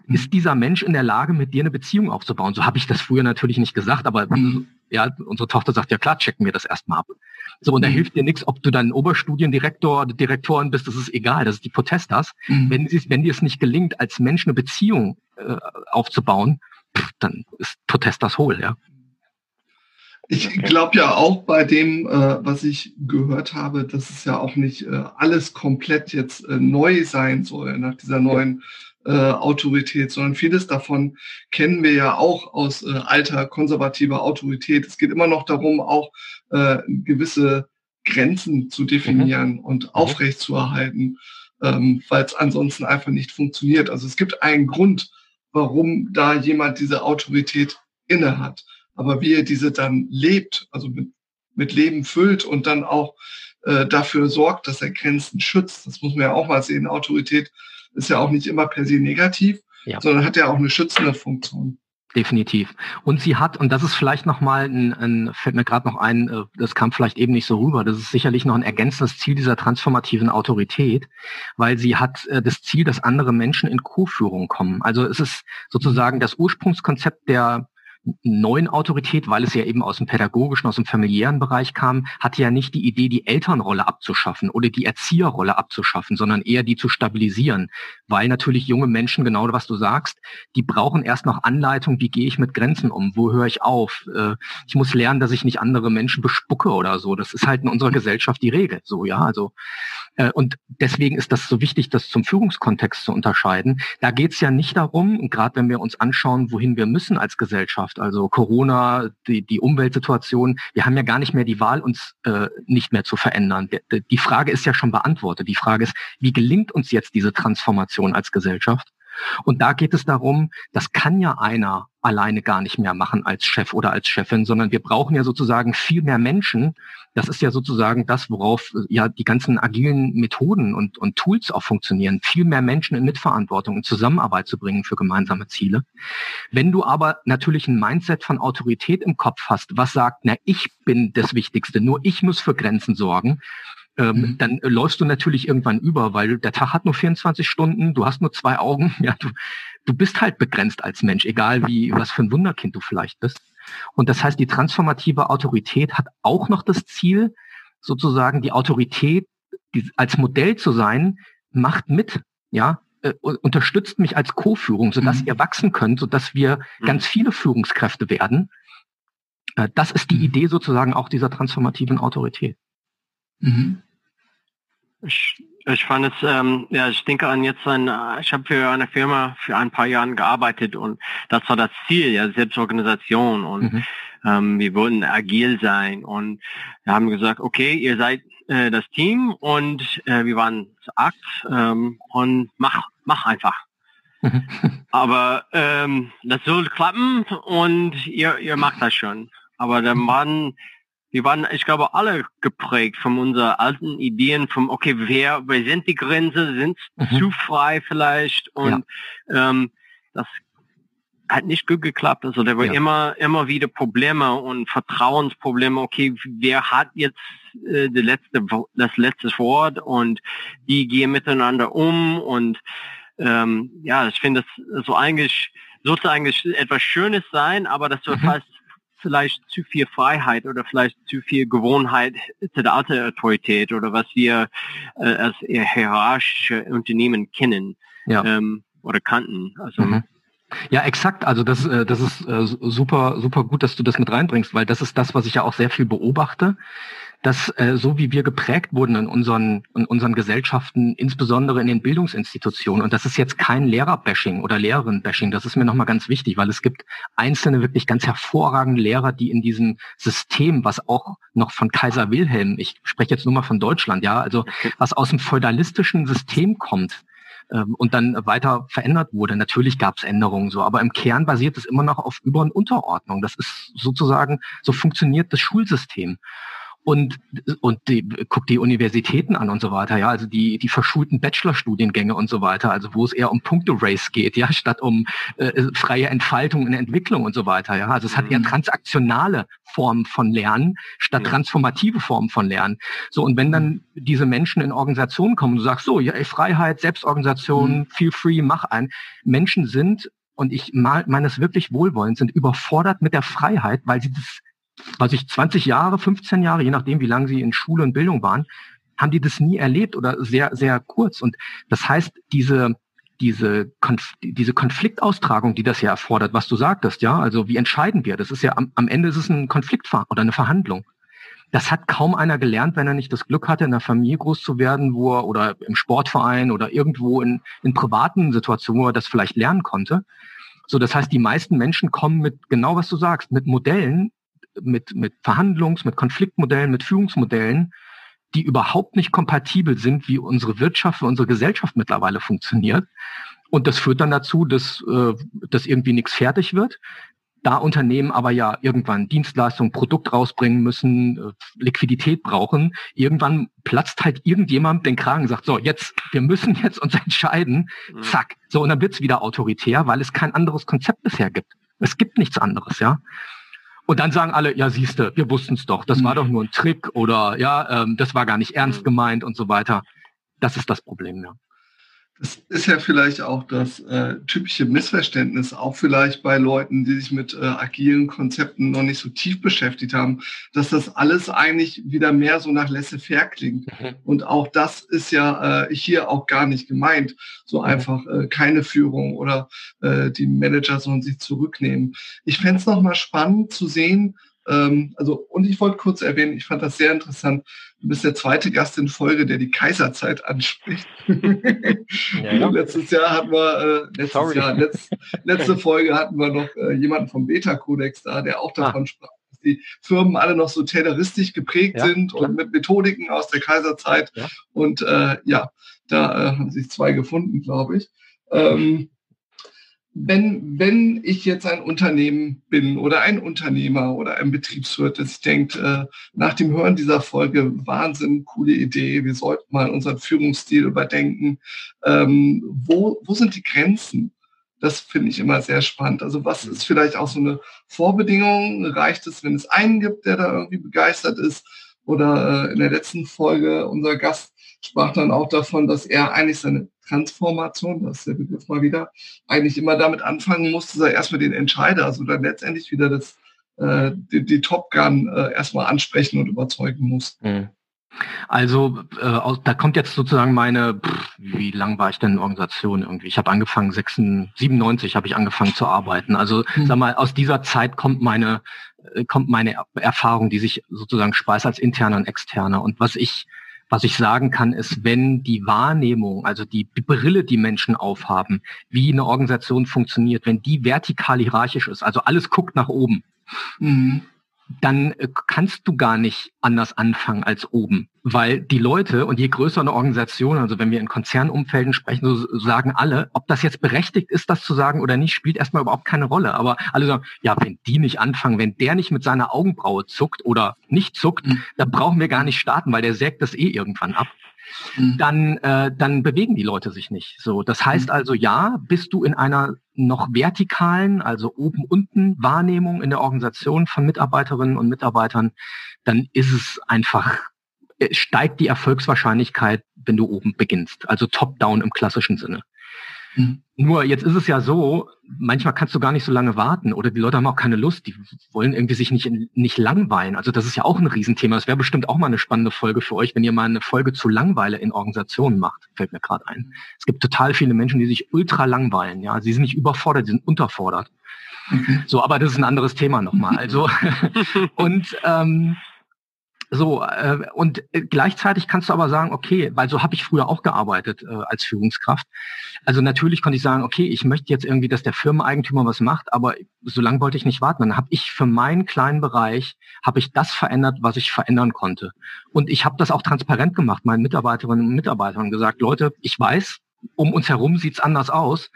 [SPEAKER 4] ist dieser Mensch in der Lage, mit dir eine Beziehung aufzubauen? So habe ich das früher natürlich nicht gesagt, aber mhm. ja, unsere Tochter sagt, ja klar, checken wir das erstmal ab. So, und da mhm. hilft dir nichts, ob du dann Oberstudiendirektor oder Direktorin bist, das ist egal, das ist die Protestas. Mhm. Wenn, wenn dir es nicht gelingt, als Mensch eine Beziehung äh, aufzubauen, pff, dann ist Protestas hohl, ja.
[SPEAKER 1] Ich glaube ja auch bei dem, äh, was ich gehört habe, dass es ja auch nicht äh, alles komplett jetzt äh, neu sein soll nach dieser neuen äh, Autorität, sondern vieles davon kennen wir ja auch aus äh, alter konservativer Autorität. Es geht immer noch darum, auch äh, gewisse Grenzen zu definieren mhm. und mhm. aufrechtzuerhalten, ähm, weil es ansonsten einfach nicht funktioniert. Also es gibt einen Grund, warum da jemand diese Autorität inne hat. Aber wie er diese dann lebt, also mit, mit Leben füllt und dann auch äh, dafür sorgt, dass er Grenzen schützt, das muss man ja auch mal sehen. Autorität ist ja auch nicht immer per se negativ, ja. sondern hat ja auch eine schützende Funktion.
[SPEAKER 4] Definitiv. Und sie hat, und das ist vielleicht nochmal ein, ein, fällt mir gerade noch ein, äh, das kam vielleicht eben nicht so rüber, das ist sicherlich noch ein ergänzendes Ziel dieser transformativen Autorität, weil sie hat äh, das Ziel, dass andere Menschen in Co-Führung kommen. Also es ist sozusagen das Ursprungskonzept der neuen Autorität, weil es ja eben aus dem pädagogischen, aus dem familiären Bereich kam, hatte ja nicht die Idee, die Elternrolle abzuschaffen oder die Erzieherrolle abzuschaffen, sondern eher die zu stabilisieren, weil natürlich junge Menschen, genau was du sagst, die brauchen erst noch Anleitung, wie gehe ich mit Grenzen um, wo höre ich auf, äh, ich muss lernen, dass ich nicht andere Menschen bespucke oder so, das ist halt in unserer Gesellschaft die Regel, so, ja, also äh, und deswegen ist das so wichtig, das zum Führungskontext zu unterscheiden. Da geht es ja nicht darum, gerade wenn wir uns anschauen, wohin wir müssen als Gesellschaft, also Corona, die, die Umweltsituation, wir haben ja gar nicht mehr die Wahl, uns äh, nicht mehr zu verändern. Die Frage ist ja schon beantwortet. Die Frage ist, wie gelingt uns jetzt diese Transformation als Gesellschaft? Und da geht es darum, das kann ja einer alleine gar nicht mehr machen als Chef oder als Chefin, sondern wir brauchen ja sozusagen viel mehr Menschen. Das ist ja sozusagen das, worauf ja die ganzen agilen Methoden und, und Tools auch funktionieren, viel mehr Menschen in Mitverantwortung und Zusammenarbeit zu bringen für gemeinsame Ziele. Wenn du aber natürlich ein Mindset von Autorität im Kopf hast, was sagt, na, ich bin das Wichtigste, nur ich muss für Grenzen sorgen, ähm, mhm. dann äh, läufst du natürlich irgendwann über, weil der Tag hat nur 24 Stunden, du hast nur zwei Augen, ja, du, du bist halt begrenzt als Mensch, egal wie, was für ein Wunderkind du vielleicht bist. Und das heißt, die transformative Autorität hat auch noch das Ziel, sozusagen die Autorität die, als Modell zu sein, macht mit, ja, äh, unterstützt mich als Co-Führung, sodass mhm. ihr wachsen könnt, sodass wir mhm. ganz viele Führungskräfte werden. Äh, das ist die mhm. Idee sozusagen auch dieser transformativen Autorität.
[SPEAKER 3] Mhm. Ich, ich fand es, ähm, ja, ich denke an jetzt ein, ich habe für eine Firma für ein paar Jahren gearbeitet und das war das Ziel, ja, Selbstorganisation und mhm. ähm, wir wollten agil sein und wir haben gesagt, okay, ihr seid äh, das Team und äh, wir waren acht ähm, und mach, mach einfach. Mhm. Aber ähm, das soll klappen und ihr, ihr macht das schon. Aber der Mann wir waren, ich glaube, alle geprägt von unseren alten Ideen, vom, okay, wer, wer sind die Grenzen, sind mhm. zu frei vielleicht und ja. ähm, das hat nicht gut geklappt. Also da war ja. immer, immer wieder Probleme und Vertrauensprobleme. Okay, wer hat jetzt äh, die letzte, das letzte Wort und die gehen miteinander um und ähm, ja, ich finde das so eigentlich sollte eigentlich etwas Schönes sein, aber das wird mhm. fast vielleicht zu viel Freiheit oder vielleicht zu viel Gewohnheit zu der alten Autorität oder was wir äh, als hierarchische Unternehmen kennen ja. ähm, oder kannten. Also
[SPEAKER 4] mhm. Ja, exakt. Also das, äh, das ist äh, super, super gut, dass du das mit reinbringst, weil das ist das, was ich ja auch sehr viel beobachte dass äh, so wie wir geprägt wurden in unseren, in unseren Gesellschaften, insbesondere in den Bildungsinstitutionen, und das ist jetzt kein Lehrerbashing oder Lehrerin-Bashing, das ist mir nochmal ganz wichtig, weil es gibt einzelne wirklich ganz hervorragende Lehrer, die in diesem System, was auch noch von Kaiser Wilhelm, ich spreche jetzt nur mal von Deutschland, ja, also was aus dem feudalistischen System kommt, ähm, und dann weiter verändert wurde. Natürlich gab es Änderungen so, aber im Kern basiert es immer noch auf Über- und Unterordnung. Das ist sozusagen, so funktioniert das Schulsystem und und die, guck die Universitäten an und so weiter, ja, also die die verschulten Bachelorstudiengänge und so weiter, also wo es eher um Punkte-Race geht, ja, statt um äh, freie Entfaltung und Entwicklung und so weiter, ja, also es hat eher mhm. transaktionale Formen von Lernen statt ja. transformative Formen von Lernen. So und wenn dann diese Menschen in Organisationen kommen, du sagst so, ja, ey, Freiheit, Selbstorganisation, mhm. feel free, mach ein. Menschen sind und ich meine es wirklich wohlwollend, sind überfordert mit der Freiheit, weil sie das weiß ich, 20 Jahre, 15 Jahre, je nachdem, wie lange sie in Schule und Bildung waren, haben die das nie erlebt oder sehr, sehr kurz. Und das heißt, diese diese, Konf diese Konfliktaustragung, die das ja erfordert, was du sagtest, ja, also wie entscheiden wir? Das ist ja am, am Ende ist es ein Konflikt oder eine Verhandlung. Das hat kaum einer gelernt, wenn er nicht das Glück hatte, in einer Familie groß zu werden, wo er oder im Sportverein oder irgendwo in, in privaten Situationen, wo er das vielleicht lernen konnte. So, das heißt, die meisten Menschen kommen mit genau was du sagst, mit Modellen, mit, mit Verhandlungs-, mit Konfliktmodellen, mit Führungsmodellen, die überhaupt nicht kompatibel sind, wie unsere Wirtschaft, wie unsere Gesellschaft mittlerweile funktioniert. Und das führt dann dazu, dass, äh, dass irgendwie nichts fertig wird. Da Unternehmen aber ja irgendwann Dienstleistungen, Produkt rausbringen müssen, äh, Liquidität brauchen, irgendwann platzt halt irgendjemand den Kragen und sagt, so, jetzt, wir müssen jetzt uns entscheiden, mhm. zack. So, und dann wird's wieder autoritär, weil es kein anderes Konzept bisher gibt. Es gibt nichts anderes, ja. Und dann sagen alle, ja, siehste, wir wussten es doch, das war doch nur ein Trick oder ja, ähm, das war gar nicht ernst mhm. gemeint und so weiter. Das ist das Problem, ja.
[SPEAKER 1] Das ist ja vielleicht auch das äh, typische Missverständnis, auch vielleicht bei Leuten, die sich mit äh, agilen Konzepten noch nicht so tief beschäftigt haben, dass das alles eigentlich wieder mehr so nach laissez-faire klingt. Mhm. Und auch das ist ja äh, hier auch gar nicht gemeint. So mhm. einfach äh, keine Führung oder äh, die Manager sollen sich zurücknehmen. Ich fände es nochmal spannend zu sehen, ähm, also, und ich wollte kurz erwähnen, ich fand das sehr interessant. Du bist der zweite Gast in Folge, der die Kaiserzeit anspricht. Ja, ja. Letztes Jahr hatten wir, äh, letztes Jahr, letzt, letzte Folge hatten wir noch äh, jemanden vom Beta-Kodex da, der auch davon ah. sprach, dass die Firmen alle noch so tayloristisch geprägt ja, sind klar. und mit Methodiken aus der Kaiserzeit. Und äh, ja, da äh, haben sich zwei gefunden, glaube ich. Ähm, wenn, wenn ich jetzt ein Unternehmen bin oder ein Unternehmer oder ein Betriebswirt, dass ich denke, äh, nach dem Hören dieser Folge, Wahnsinn, coole Idee, wir sollten mal unseren Führungsstil überdenken. Ähm, wo, wo sind die Grenzen? Das finde ich immer sehr spannend. Also was ist vielleicht auch so eine Vorbedingung? Reicht es, wenn es einen gibt, der da irgendwie begeistert ist? Oder äh, in der letzten Folge unser Gast sprach dann auch davon, dass er eigentlich seine Transformation, das ist der Begriff mal wieder, eigentlich immer damit anfangen musste, sei erstmal den Entscheider, also dann letztendlich wieder das, äh, die, die Top Gun äh, erstmal ansprechen und überzeugen muss. Mhm.
[SPEAKER 4] Also äh, aus, da kommt jetzt sozusagen meine, pff, wie lang war ich denn in Organisation irgendwie? Ich habe angefangen, 96, 97 habe ich angefangen zu arbeiten. Also mhm. sag mal, aus dieser Zeit kommt meine äh, kommt meine Erfahrung, die sich sozusagen speist als interne und externe. Und was ich was ich sagen kann, ist, wenn die Wahrnehmung, also die Brille, die Menschen aufhaben, wie eine Organisation funktioniert, wenn die vertikal hierarchisch ist, also alles guckt nach oben, mhm dann äh, kannst du gar nicht anders anfangen als oben. Weil die Leute und je größer eine Organisation, also wenn wir in Konzernumfelden sprechen, so sagen alle, ob das jetzt berechtigt ist, das zu sagen oder nicht, spielt erstmal überhaupt keine Rolle. Aber alle sagen, ja, wenn die nicht anfangen, wenn der nicht mit seiner Augenbraue zuckt oder nicht zuckt, mhm. dann brauchen wir gar nicht starten, weil der sägt das eh irgendwann ab. Mhm. dann, äh, dann bewegen die Leute sich nicht. So, das heißt mhm. also, ja, bist du in einer noch vertikalen, also oben-unten Wahrnehmung in der Organisation von Mitarbeiterinnen und Mitarbeitern, dann ist es einfach, äh, steigt die Erfolgswahrscheinlichkeit, wenn du oben beginnst. Also top-down im klassischen Sinne. Mhm. Nur jetzt ist es ja so, manchmal kannst du gar nicht so lange warten oder die Leute haben auch keine Lust, die wollen irgendwie sich nicht, nicht langweilen. Also das ist ja auch ein Riesenthema. Das wäre bestimmt auch mal eine spannende Folge für euch, wenn ihr mal eine Folge zu Langweile in Organisationen macht, fällt mir gerade ein. Es gibt total viele Menschen, die sich ultra langweilen. Ja, sie sind nicht überfordert, sie sind unterfordert. So, aber das ist ein anderes Thema nochmal. Also und ähm, so, äh, und äh, gleichzeitig kannst du aber sagen, okay, weil so habe ich früher auch gearbeitet äh, als Führungskraft. Also natürlich konnte ich sagen, okay, ich möchte jetzt irgendwie, dass der Firmeneigentümer was macht, aber so lange wollte ich nicht warten. Dann habe ich für meinen kleinen Bereich, habe ich das verändert, was ich verändern konnte. Und ich habe das auch transparent gemacht, meinen Mitarbeiterinnen und Mitarbeitern gesagt, Leute, ich weiß, um uns herum sieht's anders aus.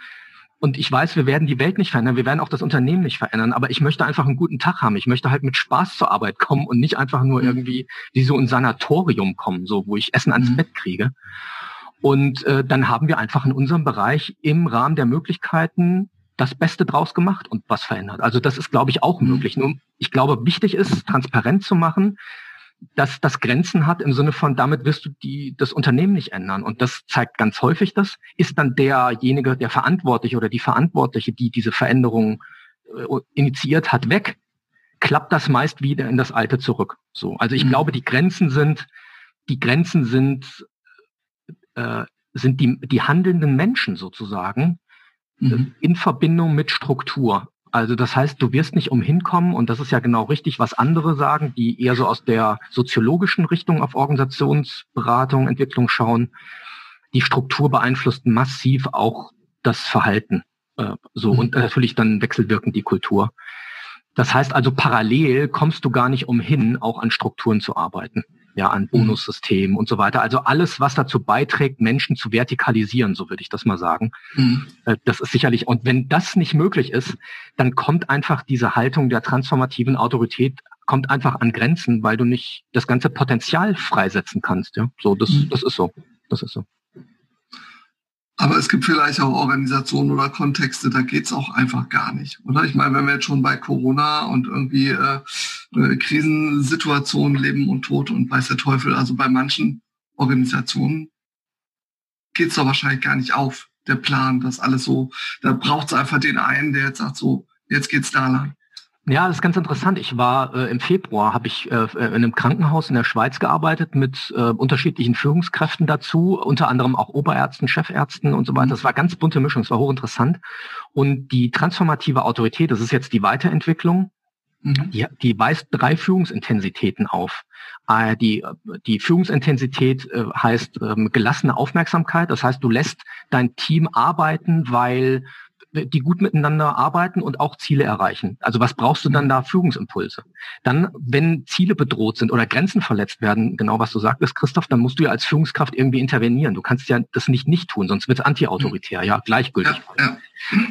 [SPEAKER 4] Und ich weiß, wir werden die Welt nicht verändern, wir werden auch das Unternehmen nicht verändern, aber ich möchte einfach einen guten Tag haben. Ich möchte halt mit Spaß zur Arbeit kommen und nicht einfach nur mhm. irgendwie wie so ein Sanatorium kommen, so wo ich Essen ans mhm. Bett kriege. Und äh, dann haben wir einfach in unserem Bereich im Rahmen der Möglichkeiten das Beste draus gemacht und was verändert. Also das ist, glaube ich, auch mhm. möglich. Nur ich glaube, wichtig ist, transparent zu machen, dass das Grenzen hat im Sinne von, damit wirst du die, das Unternehmen nicht ändern. Und das zeigt ganz häufig das. Ist dann derjenige, der Verantwortliche oder die Verantwortliche, die diese Veränderung äh, initiiert hat, weg, klappt das meist wieder in das Alte zurück. So. Also ich mhm. glaube, die Grenzen sind, die Grenzen sind, äh, sind die, die handelnden Menschen sozusagen mhm. in Verbindung mit Struktur. Also das heißt, du wirst nicht umhin kommen, und das ist ja genau richtig, was andere sagen, die eher so aus der soziologischen Richtung auf Organisationsberatung, Entwicklung schauen. Die Struktur beeinflusst massiv auch das Verhalten. Äh, so mhm. und natürlich dann wechselwirkend die Kultur. Das heißt also, parallel kommst du gar nicht umhin, auch an Strukturen zu arbeiten ja, an mhm. Bonussystemen mhm. und so weiter. Also alles, was dazu beiträgt, Menschen zu vertikalisieren, so würde ich das mal sagen. Mhm. Äh, das ist sicherlich, und wenn das nicht möglich ist, dann kommt einfach diese Haltung der transformativen Autorität kommt einfach an Grenzen, weil du nicht das ganze Potenzial freisetzen kannst. Ja, so das, mhm. das ist so, das ist so.
[SPEAKER 1] Aber es gibt vielleicht auch Organisationen oder Kontexte, da geht's auch einfach gar nicht, oder? Ich meine, wenn wir jetzt schon bei Corona und irgendwie äh, äh, Krisensituationen leben und Tod und weiß der Teufel, also bei manchen Organisationen geht's doch wahrscheinlich gar nicht auf, der Plan, das alles so, da braucht's einfach den einen, der jetzt sagt so, jetzt geht's da lang.
[SPEAKER 4] Ja, das ist ganz interessant. Ich war äh, im Februar, habe ich äh, in einem Krankenhaus in der Schweiz gearbeitet mit äh, unterschiedlichen Führungskräften dazu, unter anderem auch Oberärzten, Chefärzten und so weiter. Das war ganz bunte Mischung, es war hochinteressant. Und die transformative Autorität, das ist jetzt die Weiterentwicklung, mhm. die, die weist drei Führungsintensitäten auf. Äh, die, die Führungsintensität äh, heißt ähm, gelassene Aufmerksamkeit. Das heißt, du lässt dein Team arbeiten, weil die gut miteinander arbeiten und auch Ziele erreichen. Also was brauchst du dann da? Führungsimpulse. Dann, wenn Ziele bedroht sind oder Grenzen verletzt werden, genau was du sagtest, Christoph, dann musst du ja als Führungskraft irgendwie intervenieren. Du kannst ja das nicht nicht tun, sonst wird es antiautoritär, ja, gleichgültig. Ja, ja.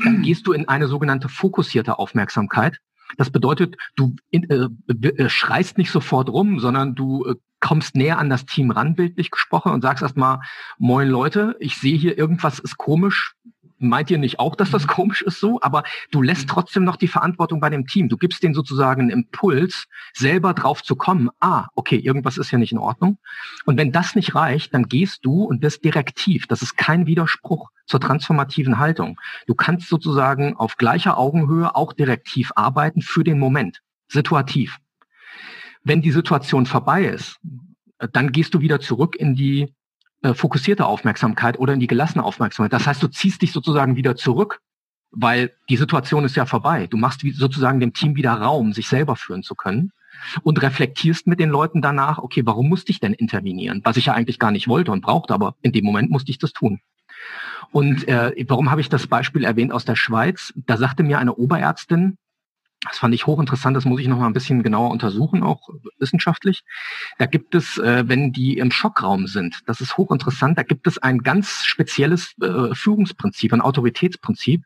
[SPEAKER 4] Dann gehst du in eine sogenannte fokussierte Aufmerksamkeit. Das bedeutet, du äh, äh, schreist nicht sofort rum, sondern du äh, kommst näher an das Team ran, bildlich gesprochen, und sagst erstmal, moin Leute, ich sehe hier irgendwas ist komisch, meint ihr nicht auch, dass das mhm. komisch ist so? Aber du lässt mhm. trotzdem noch die Verantwortung bei dem Team. Du gibst denen sozusagen einen Impuls, selber drauf zu kommen, ah, okay, irgendwas ist ja nicht in Ordnung. Und wenn das nicht reicht, dann gehst du und wirst direktiv. Das ist kein Widerspruch zur transformativen Haltung. Du kannst sozusagen auf gleicher Augenhöhe auch direktiv arbeiten für den Moment, situativ. Wenn die Situation vorbei ist, dann gehst du wieder zurück in die äh, fokussierte Aufmerksamkeit oder in die gelassene Aufmerksamkeit. Das heißt, du ziehst dich sozusagen wieder zurück, weil die Situation ist ja vorbei. Du machst sozusagen dem Team wieder Raum, sich selber führen zu können und reflektierst mit den Leuten danach, okay, warum musste ich denn intervenieren? Was ich ja eigentlich gar nicht wollte und brauchte, aber in dem Moment musste ich das tun. Und äh, warum habe ich das Beispiel erwähnt aus der Schweiz? Da sagte mir eine Oberärztin, das fand ich hochinteressant, das muss ich noch mal ein bisschen genauer untersuchen, auch wissenschaftlich. Da gibt es, äh, wenn die im Schockraum sind, das ist hochinteressant, da gibt es ein ganz spezielles äh, Führungsprinzip, ein Autoritätsprinzip.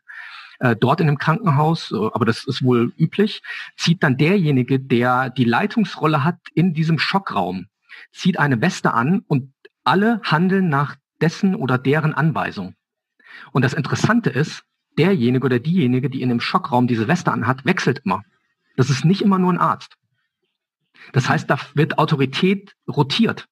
[SPEAKER 4] Äh, dort in einem Krankenhaus, äh, aber das ist wohl üblich, zieht dann derjenige, der die Leitungsrolle hat in diesem Schockraum, zieht eine Weste an und alle handeln nach dessen oder deren Anweisung. Und das Interessante ist, derjenige oder diejenige, die in dem Schockraum diese Weste anhat, wechselt immer. Das ist nicht immer nur ein Arzt. Das heißt, da wird Autorität rotiert.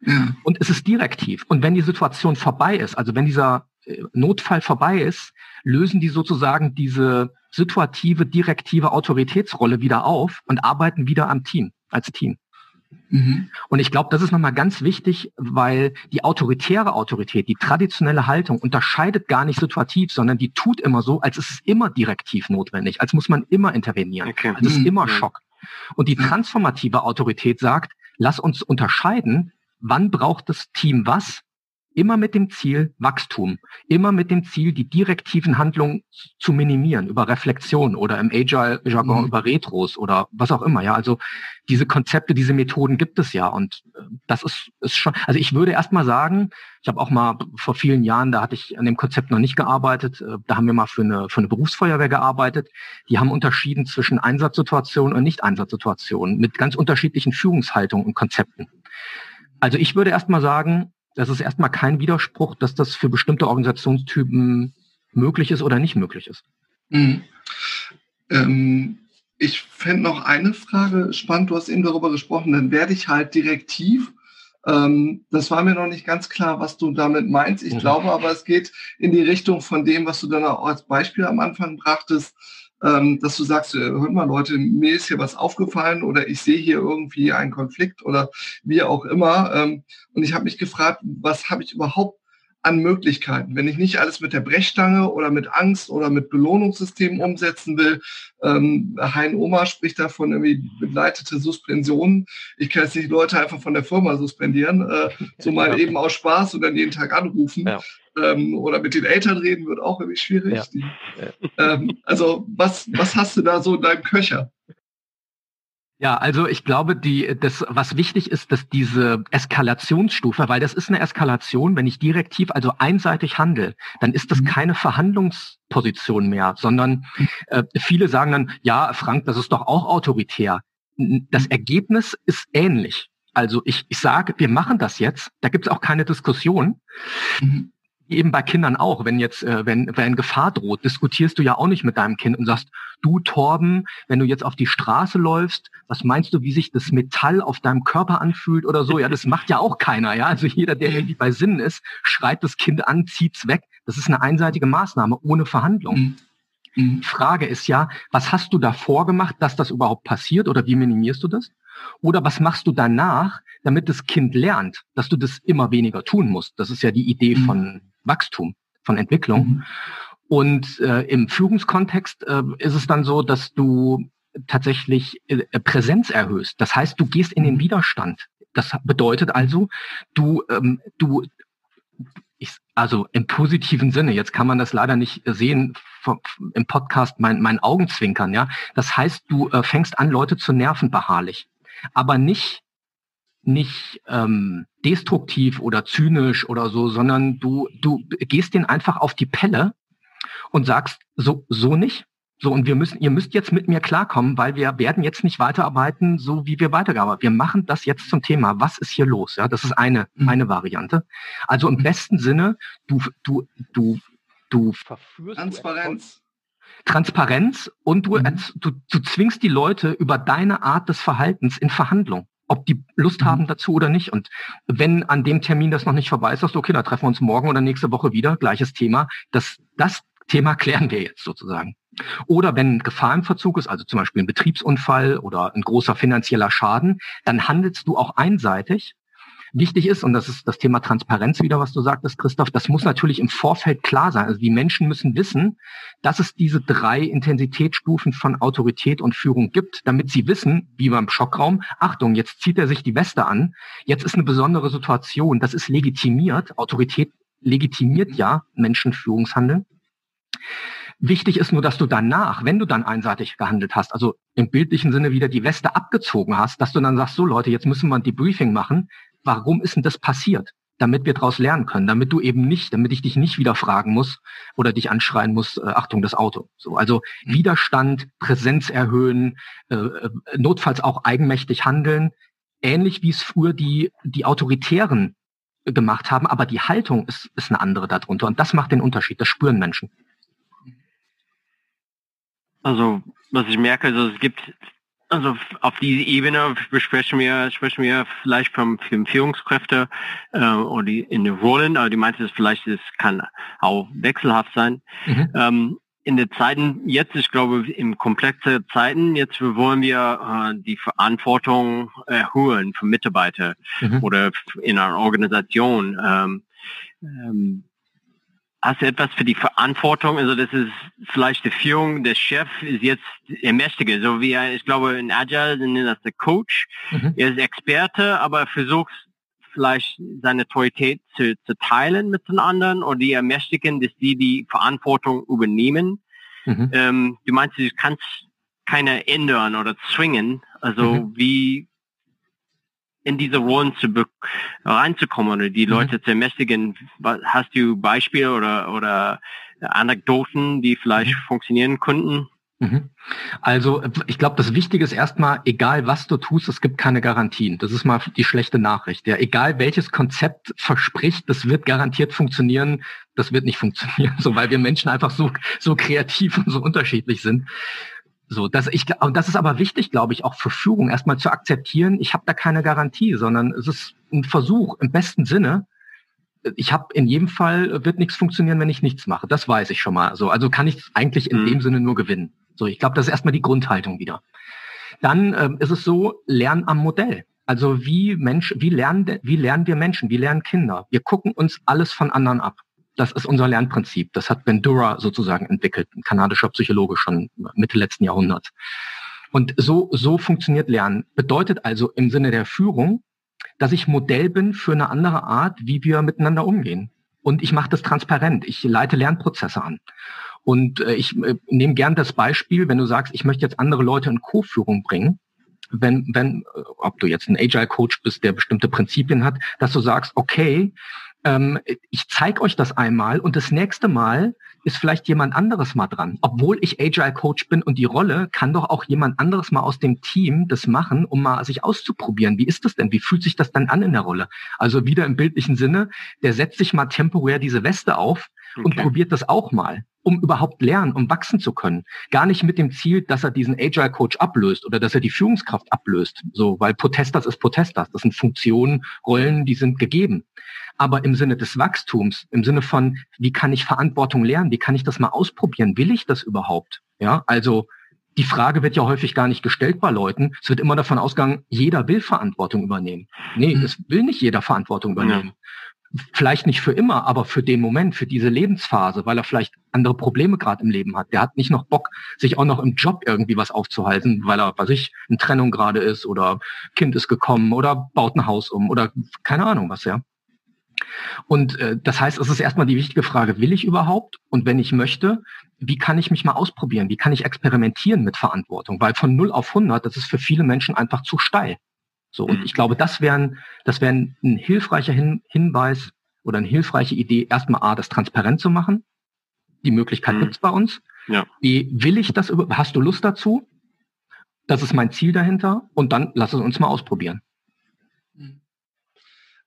[SPEAKER 4] Ja. Und es ist direktiv. Und wenn die Situation vorbei ist, also wenn dieser äh, Notfall vorbei ist, lösen die sozusagen diese situative, direktive Autoritätsrolle wieder auf und arbeiten wieder am Team, als Team. Mhm. Und ich glaube, das ist nochmal ganz wichtig, weil die autoritäre Autorität, die traditionelle Haltung unterscheidet gar nicht situativ, sondern die tut immer so, als ist es immer direktiv notwendig, als muss man immer intervenieren, okay. als ist mhm. immer Schock. Und die transformative Autorität sagt, lass uns unterscheiden, wann braucht das Team was Immer mit dem Ziel Wachstum. Immer mit dem Ziel, die direktiven Handlungen zu minimieren über Reflexion oder im Agile-Jargon mhm. über Retros oder was auch immer. Ja, also diese Konzepte, diese Methoden gibt es ja. Und äh, das ist, ist schon, also ich würde erst mal sagen, ich habe auch mal vor vielen Jahren, da hatte ich an dem Konzept noch nicht gearbeitet, äh, da haben wir mal für eine, für eine Berufsfeuerwehr gearbeitet. Die haben unterschieden zwischen Einsatzsituationen und Nicht-Einsatzsituationen mit ganz unterschiedlichen Führungshaltungen und Konzepten. Also ich würde erst mal sagen, das ist erstmal kein Widerspruch, dass das für bestimmte Organisationstypen möglich ist oder nicht möglich ist. Mhm.
[SPEAKER 1] Ähm, ich fände noch eine Frage spannend. Du hast eben darüber gesprochen, dann werde ich halt direktiv. Ähm, das war mir noch nicht ganz klar, was du damit meinst. Ich mhm. glaube aber, es geht in die Richtung von dem, was du dann auch als Beispiel am Anfang brachtest, ähm, dass du sagst, äh, hört mal Leute, mir ist hier was aufgefallen oder ich sehe hier irgendwie einen Konflikt oder wie auch immer. Ähm, und ich habe mich gefragt, was habe ich überhaupt an Möglichkeiten. Wenn ich nicht alles mit der Brechstange oder mit Angst oder mit Belohnungssystemen umsetzen will, ähm, Hein Oma spricht davon irgendwie begleitete Suspensionen. Ich kann jetzt nicht Leute einfach von der Firma suspendieren, äh, so mal ja. eben aus Spaß und dann jeden Tag anrufen. Ja. Ähm, oder mit den Eltern reden wird auch irgendwie schwierig. Ja. Die, ähm, also was, was hast du da so in deinem Köcher?
[SPEAKER 4] Ja, also ich glaube, die, das, was wichtig ist, dass diese Eskalationsstufe, weil das ist eine Eskalation, wenn ich direktiv, also einseitig handle, dann ist das mhm. keine Verhandlungsposition mehr, sondern äh, viele sagen dann, ja, Frank, das ist doch auch autoritär. Das mhm. Ergebnis ist ähnlich. Also ich, ich sage, wir machen das jetzt, da gibt es auch keine Diskussion. Mhm eben bei Kindern auch, wenn jetzt, äh, wenn, wenn Gefahr droht, diskutierst du ja auch nicht mit deinem Kind und sagst, du Torben, wenn du jetzt auf die Straße läufst, was meinst du, wie sich das Metall auf deinem Körper anfühlt oder so? Ja, das macht ja auch keiner, ja. Also jeder, der irgendwie bei Sinnen ist, schreit das Kind an, zieht's weg. Das ist eine einseitige Maßnahme ohne Verhandlung. Mhm. Die Frage ist ja, was hast du davor gemacht, dass das überhaupt passiert oder wie minimierst du das? Oder was machst du danach, damit das Kind lernt, dass du das immer weniger tun musst? Das ist ja die Idee mhm. von Wachstum, von Entwicklung. Mhm. Und äh, im Führungskontext äh, ist es dann so, dass du tatsächlich äh, Präsenz erhöhst. Das heißt, du gehst in den mhm. Widerstand. Das bedeutet also, du, ähm, du, ich, also im positiven Sinne, jetzt kann man das leider nicht sehen im Podcast, mein, mein Augenzwinkern, ja. Das heißt, du äh, fängst an, Leute zu nerven beharrlich. Aber nicht nicht ähm, destruktiv oder zynisch oder so, sondern du, du gehst den einfach auf die Pelle und sagst, so, so nicht. So, und wir müssen, ihr müsst jetzt mit mir klarkommen, weil wir werden jetzt nicht weiterarbeiten, so wie wir weitergearbeitet. Wir machen das jetzt zum Thema. Was ist hier los? Ja, das ist eine, mhm. eine Variante. Also im besten Sinne, du, du, du, du verführst.
[SPEAKER 1] Transparenz.
[SPEAKER 4] Transparenz und du, mhm. du, du zwingst die Leute über deine Art des Verhaltens in Verhandlung ob die Lust haben mhm. dazu oder nicht. Und wenn an dem Termin das noch nicht vorbei ist, sagst du, okay, dann treffen wir uns morgen oder nächste Woche wieder, gleiches Thema. Das, das Thema klären wir jetzt sozusagen. Oder wenn Gefahr im Verzug ist, also zum Beispiel ein Betriebsunfall oder ein großer finanzieller Schaden, dann handelst du auch einseitig wichtig ist, und das ist das Thema Transparenz wieder, was du sagtest, Christoph, das muss natürlich im Vorfeld klar sein. Also die Menschen müssen wissen, dass es diese drei Intensitätsstufen von Autorität und Führung gibt, damit sie wissen, wie beim Schockraum, Achtung, jetzt zieht er sich die Weste an, jetzt ist eine besondere Situation, das ist legitimiert, Autorität legitimiert ja Menschenführungshandeln. Wichtig ist nur, dass du danach, wenn du dann einseitig gehandelt hast, also im bildlichen Sinne wieder die Weste abgezogen hast, dass du dann sagst, so Leute, jetzt müssen wir ein Debriefing machen warum ist denn das passiert? Damit wir daraus lernen können, damit du eben nicht, damit ich dich nicht wieder fragen muss oder dich anschreien muss, äh, Achtung, das Auto. So, also mhm. Widerstand, Präsenz erhöhen, äh, äh, notfalls auch eigenmächtig handeln, ähnlich wie es früher die, die Autoritären gemacht haben, aber die Haltung ist, ist eine andere darunter. Und das macht den Unterschied, das spüren Menschen.
[SPEAKER 3] Also, was ich merke, also es gibt also auf diese Ebene besprechen wir, sprechen wir vielleicht vom, Führungskräfte äh, oder die, in den Rollen, aber die meinte es vielleicht, es kann auch wechselhaft sein. Mhm. Ähm, in den Zeiten jetzt, ich glaube, in komplexe Zeiten, jetzt wollen wir äh, die Verantwortung erhöhen für Mitarbeiter mhm. oder in einer Organisation. Ähm, ähm, Hast du etwas für die Verantwortung? Also das ist vielleicht die Führung, der Chef ist jetzt der Mächtige, so wie er, ich glaube in Agile sind das der Coach. Mhm. Er ist Experte, aber er versucht vielleicht seine Autorität zu, zu teilen mit den anderen oder die Ermächtigen, dass die die Verantwortung übernehmen. Mhm. Ähm, du meinst, du kannst keiner ändern oder zwingen. Also mhm. wie in diese Rollen zu reinzukommen oder die mhm. Leute mhm. zu ermächtigen. Hast du Beispiele oder, oder Anekdoten, die vielleicht mhm. funktionieren könnten?
[SPEAKER 4] Mhm. Also ich glaube, das Wichtige ist erstmal, egal was du tust, es gibt keine Garantien. Das ist mal die schlechte Nachricht. Ja, egal welches Konzept verspricht, das wird garantiert funktionieren, das wird nicht funktionieren, so weil wir Menschen einfach so so kreativ und so unterschiedlich sind. So, das, ich, und das ist aber wichtig, glaube ich, auch für Führung erstmal zu akzeptieren, ich habe da keine Garantie, sondern es ist ein Versuch im besten Sinne. Ich habe in jedem Fall wird nichts funktionieren, wenn ich nichts mache. Das weiß ich schon mal. So, also kann ich eigentlich in mhm. dem Sinne nur gewinnen. So, ich glaube, das ist erstmal die Grundhaltung wieder. Dann ähm, ist es so, lern am Modell. Also wie Mensch, wie lernen, wie lernen wir Menschen, wie lernen Kinder? Wir gucken uns alles von anderen ab. Das ist unser Lernprinzip. Das hat Bandura sozusagen entwickelt, ein kanadischer Psychologe schon Mitte letzten Jahrhunderts. Und so, so funktioniert Lernen. Bedeutet also im Sinne der Führung, dass ich Modell bin für eine andere Art, wie wir miteinander umgehen. Und ich mache das transparent. Ich leite Lernprozesse an. Und äh, ich äh, nehme gern das Beispiel, wenn du sagst, ich möchte jetzt andere Leute in Co-Führung bringen, wenn, wenn, äh, ob du jetzt ein Agile-Coach bist, der bestimmte Prinzipien hat, dass du sagst, okay, ähm, ich zeige euch das einmal und das nächste Mal ist vielleicht jemand anderes mal dran. Obwohl ich Agile Coach bin und die Rolle, kann doch auch jemand anderes mal aus dem Team das machen, um mal sich auszuprobieren. Wie ist das denn? Wie fühlt sich das dann an in der Rolle? Also wieder im bildlichen Sinne, der setzt sich mal temporär diese Weste auf okay. und probiert das auch mal um überhaupt lernen, um wachsen zu können. Gar nicht mit dem Ziel, dass er diesen Agile Coach ablöst oder dass er die Führungskraft ablöst. So, weil Protesters ist Protesters. Das sind Funktionen, Rollen, die sind gegeben aber im Sinne des Wachstums, im Sinne von, wie kann ich Verantwortung lernen, wie kann ich das mal ausprobieren, will ich das überhaupt? Ja, also die Frage wird ja häufig gar nicht gestellt bei Leuten. Es wird immer davon ausgegangen, jeder will Verantwortung übernehmen. Nee, mhm. es will nicht jeder Verantwortung übernehmen. Ja. Vielleicht nicht für immer, aber für den Moment, für diese Lebensphase, weil er vielleicht andere Probleme gerade im Leben hat. Der hat nicht noch Bock, sich auch noch im Job irgendwie was aufzuhalten, weil er, was ich, in Trennung gerade ist oder Kind ist gekommen oder baut ein Haus um oder keine Ahnung was, ja. Und äh, das heißt, es ist erstmal die wichtige Frage, will ich überhaupt? Und wenn ich möchte, wie kann ich mich mal ausprobieren? Wie kann ich experimentieren mit Verantwortung? Weil von 0 auf 100, das ist für viele Menschen einfach zu steil. So, und mhm. ich glaube, das wäre das wär ein, ein hilfreicher Hin Hinweis oder eine hilfreiche Idee, erstmal A, das transparent zu machen. Die Möglichkeit mhm. gibt's bei uns. Ja. Wie will ich das? Hast du Lust dazu? Das ist mein Ziel dahinter. Und dann lass es uns mal ausprobieren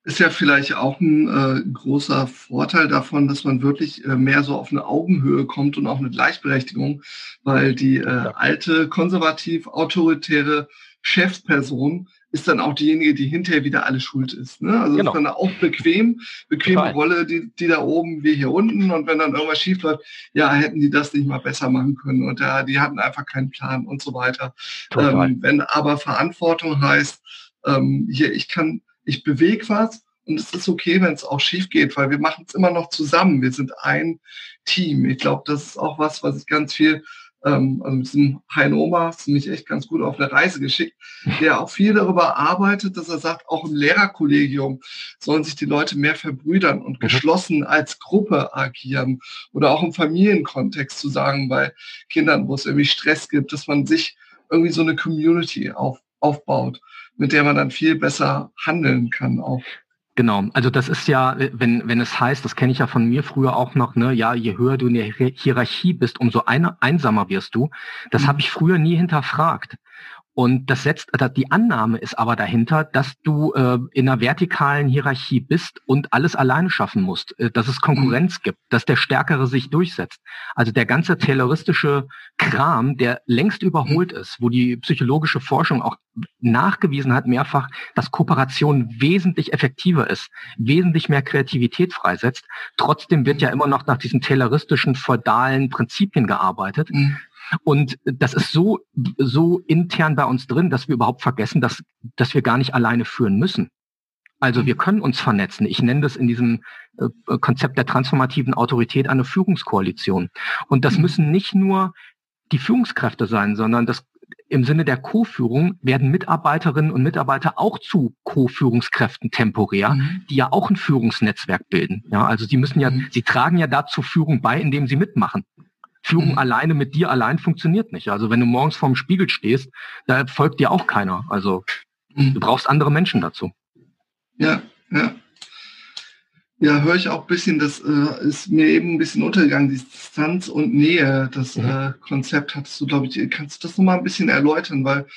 [SPEAKER 1] ist ja vielleicht auch ein äh, großer Vorteil davon, dass man wirklich äh, mehr so auf eine Augenhöhe kommt und auch eine Gleichberechtigung, weil die äh, alte, konservativ, autoritäre Chefsperson ist dann auch diejenige, die hinterher wieder alle schuld ist. Ne? Also genau. ist dann auch bequem, bequeme Total. Rolle, die, die da oben, wie hier unten. Und wenn dann irgendwas schief läuft, ja, hätten die das nicht mal besser machen können. Und ja, die hatten einfach keinen Plan und so weiter. Ähm, wenn aber Verantwortung heißt, ähm, hier, ich kann ich bewege was und es ist okay, wenn es auch schief geht, weil wir machen es immer noch zusammen. Wir sind ein Team. Ich glaube, das ist auch was, was ich ganz viel, ähm, also mit diesem Hein Oma, mich echt ganz gut auf eine Reise geschickt, der auch viel darüber arbeitet, dass er sagt, auch im Lehrerkollegium sollen sich die Leute mehr verbrüdern und mhm. geschlossen als Gruppe agieren oder auch im Familienkontext zu sagen, bei Kindern, wo es irgendwie Stress gibt, dass man sich irgendwie so eine Community auf, aufbaut mit der man dann viel besser handeln kann auch.
[SPEAKER 4] Genau, also das ist ja, wenn, wenn es heißt, das kenne ich ja von mir früher auch noch, ne, ja, je höher du in der Hierarchie bist, umso ein, einsamer wirst du. Das mhm. habe ich früher nie hinterfragt. Und das setzt, die Annahme ist aber dahinter, dass du äh, in einer vertikalen Hierarchie bist und alles alleine schaffen musst, äh, dass es Konkurrenz mhm. gibt, dass der Stärkere sich durchsetzt. Also der ganze tayloristische Kram, der längst überholt mhm. ist, wo die psychologische Forschung auch nachgewiesen hat mehrfach, dass Kooperation wesentlich effektiver ist, wesentlich mehr Kreativität freisetzt. Trotzdem wird ja immer noch nach diesen tayloristischen feudalen Prinzipien gearbeitet. Mhm. Und das ist so, so intern bei uns drin, dass wir überhaupt vergessen, dass, dass wir gar nicht alleine führen müssen. Also wir können uns vernetzen. Ich nenne das in diesem äh, Konzept der transformativen Autorität eine Führungskoalition. Und das mhm. müssen nicht nur die Führungskräfte sein, sondern das im Sinne der Co-Führung werden Mitarbeiterinnen und Mitarbeiter auch zu Co-Führungskräften temporär, mhm. die ja auch ein Führungsnetzwerk bilden. Ja, also sie müssen ja, mhm. sie tragen ja dazu Führung bei, indem sie mitmachen. Führung mhm. alleine mit dir allein funktioniert nicht. Also wenn du morgens vorm Spiegel stehst, da folgt dir auch keiner. Also mhm. du brauchst andere Menschen dazu.
[SPEAKER 1] Ja, ja. Ja, höre ich auch ein bisschen, das äh, ist mir eben ein bisschen untergegangen, die Distanz und Nähe, das mhm. äh, Konzept hattest du, glaube ich, kannst du das nochmal ein bisschen erläutern, weil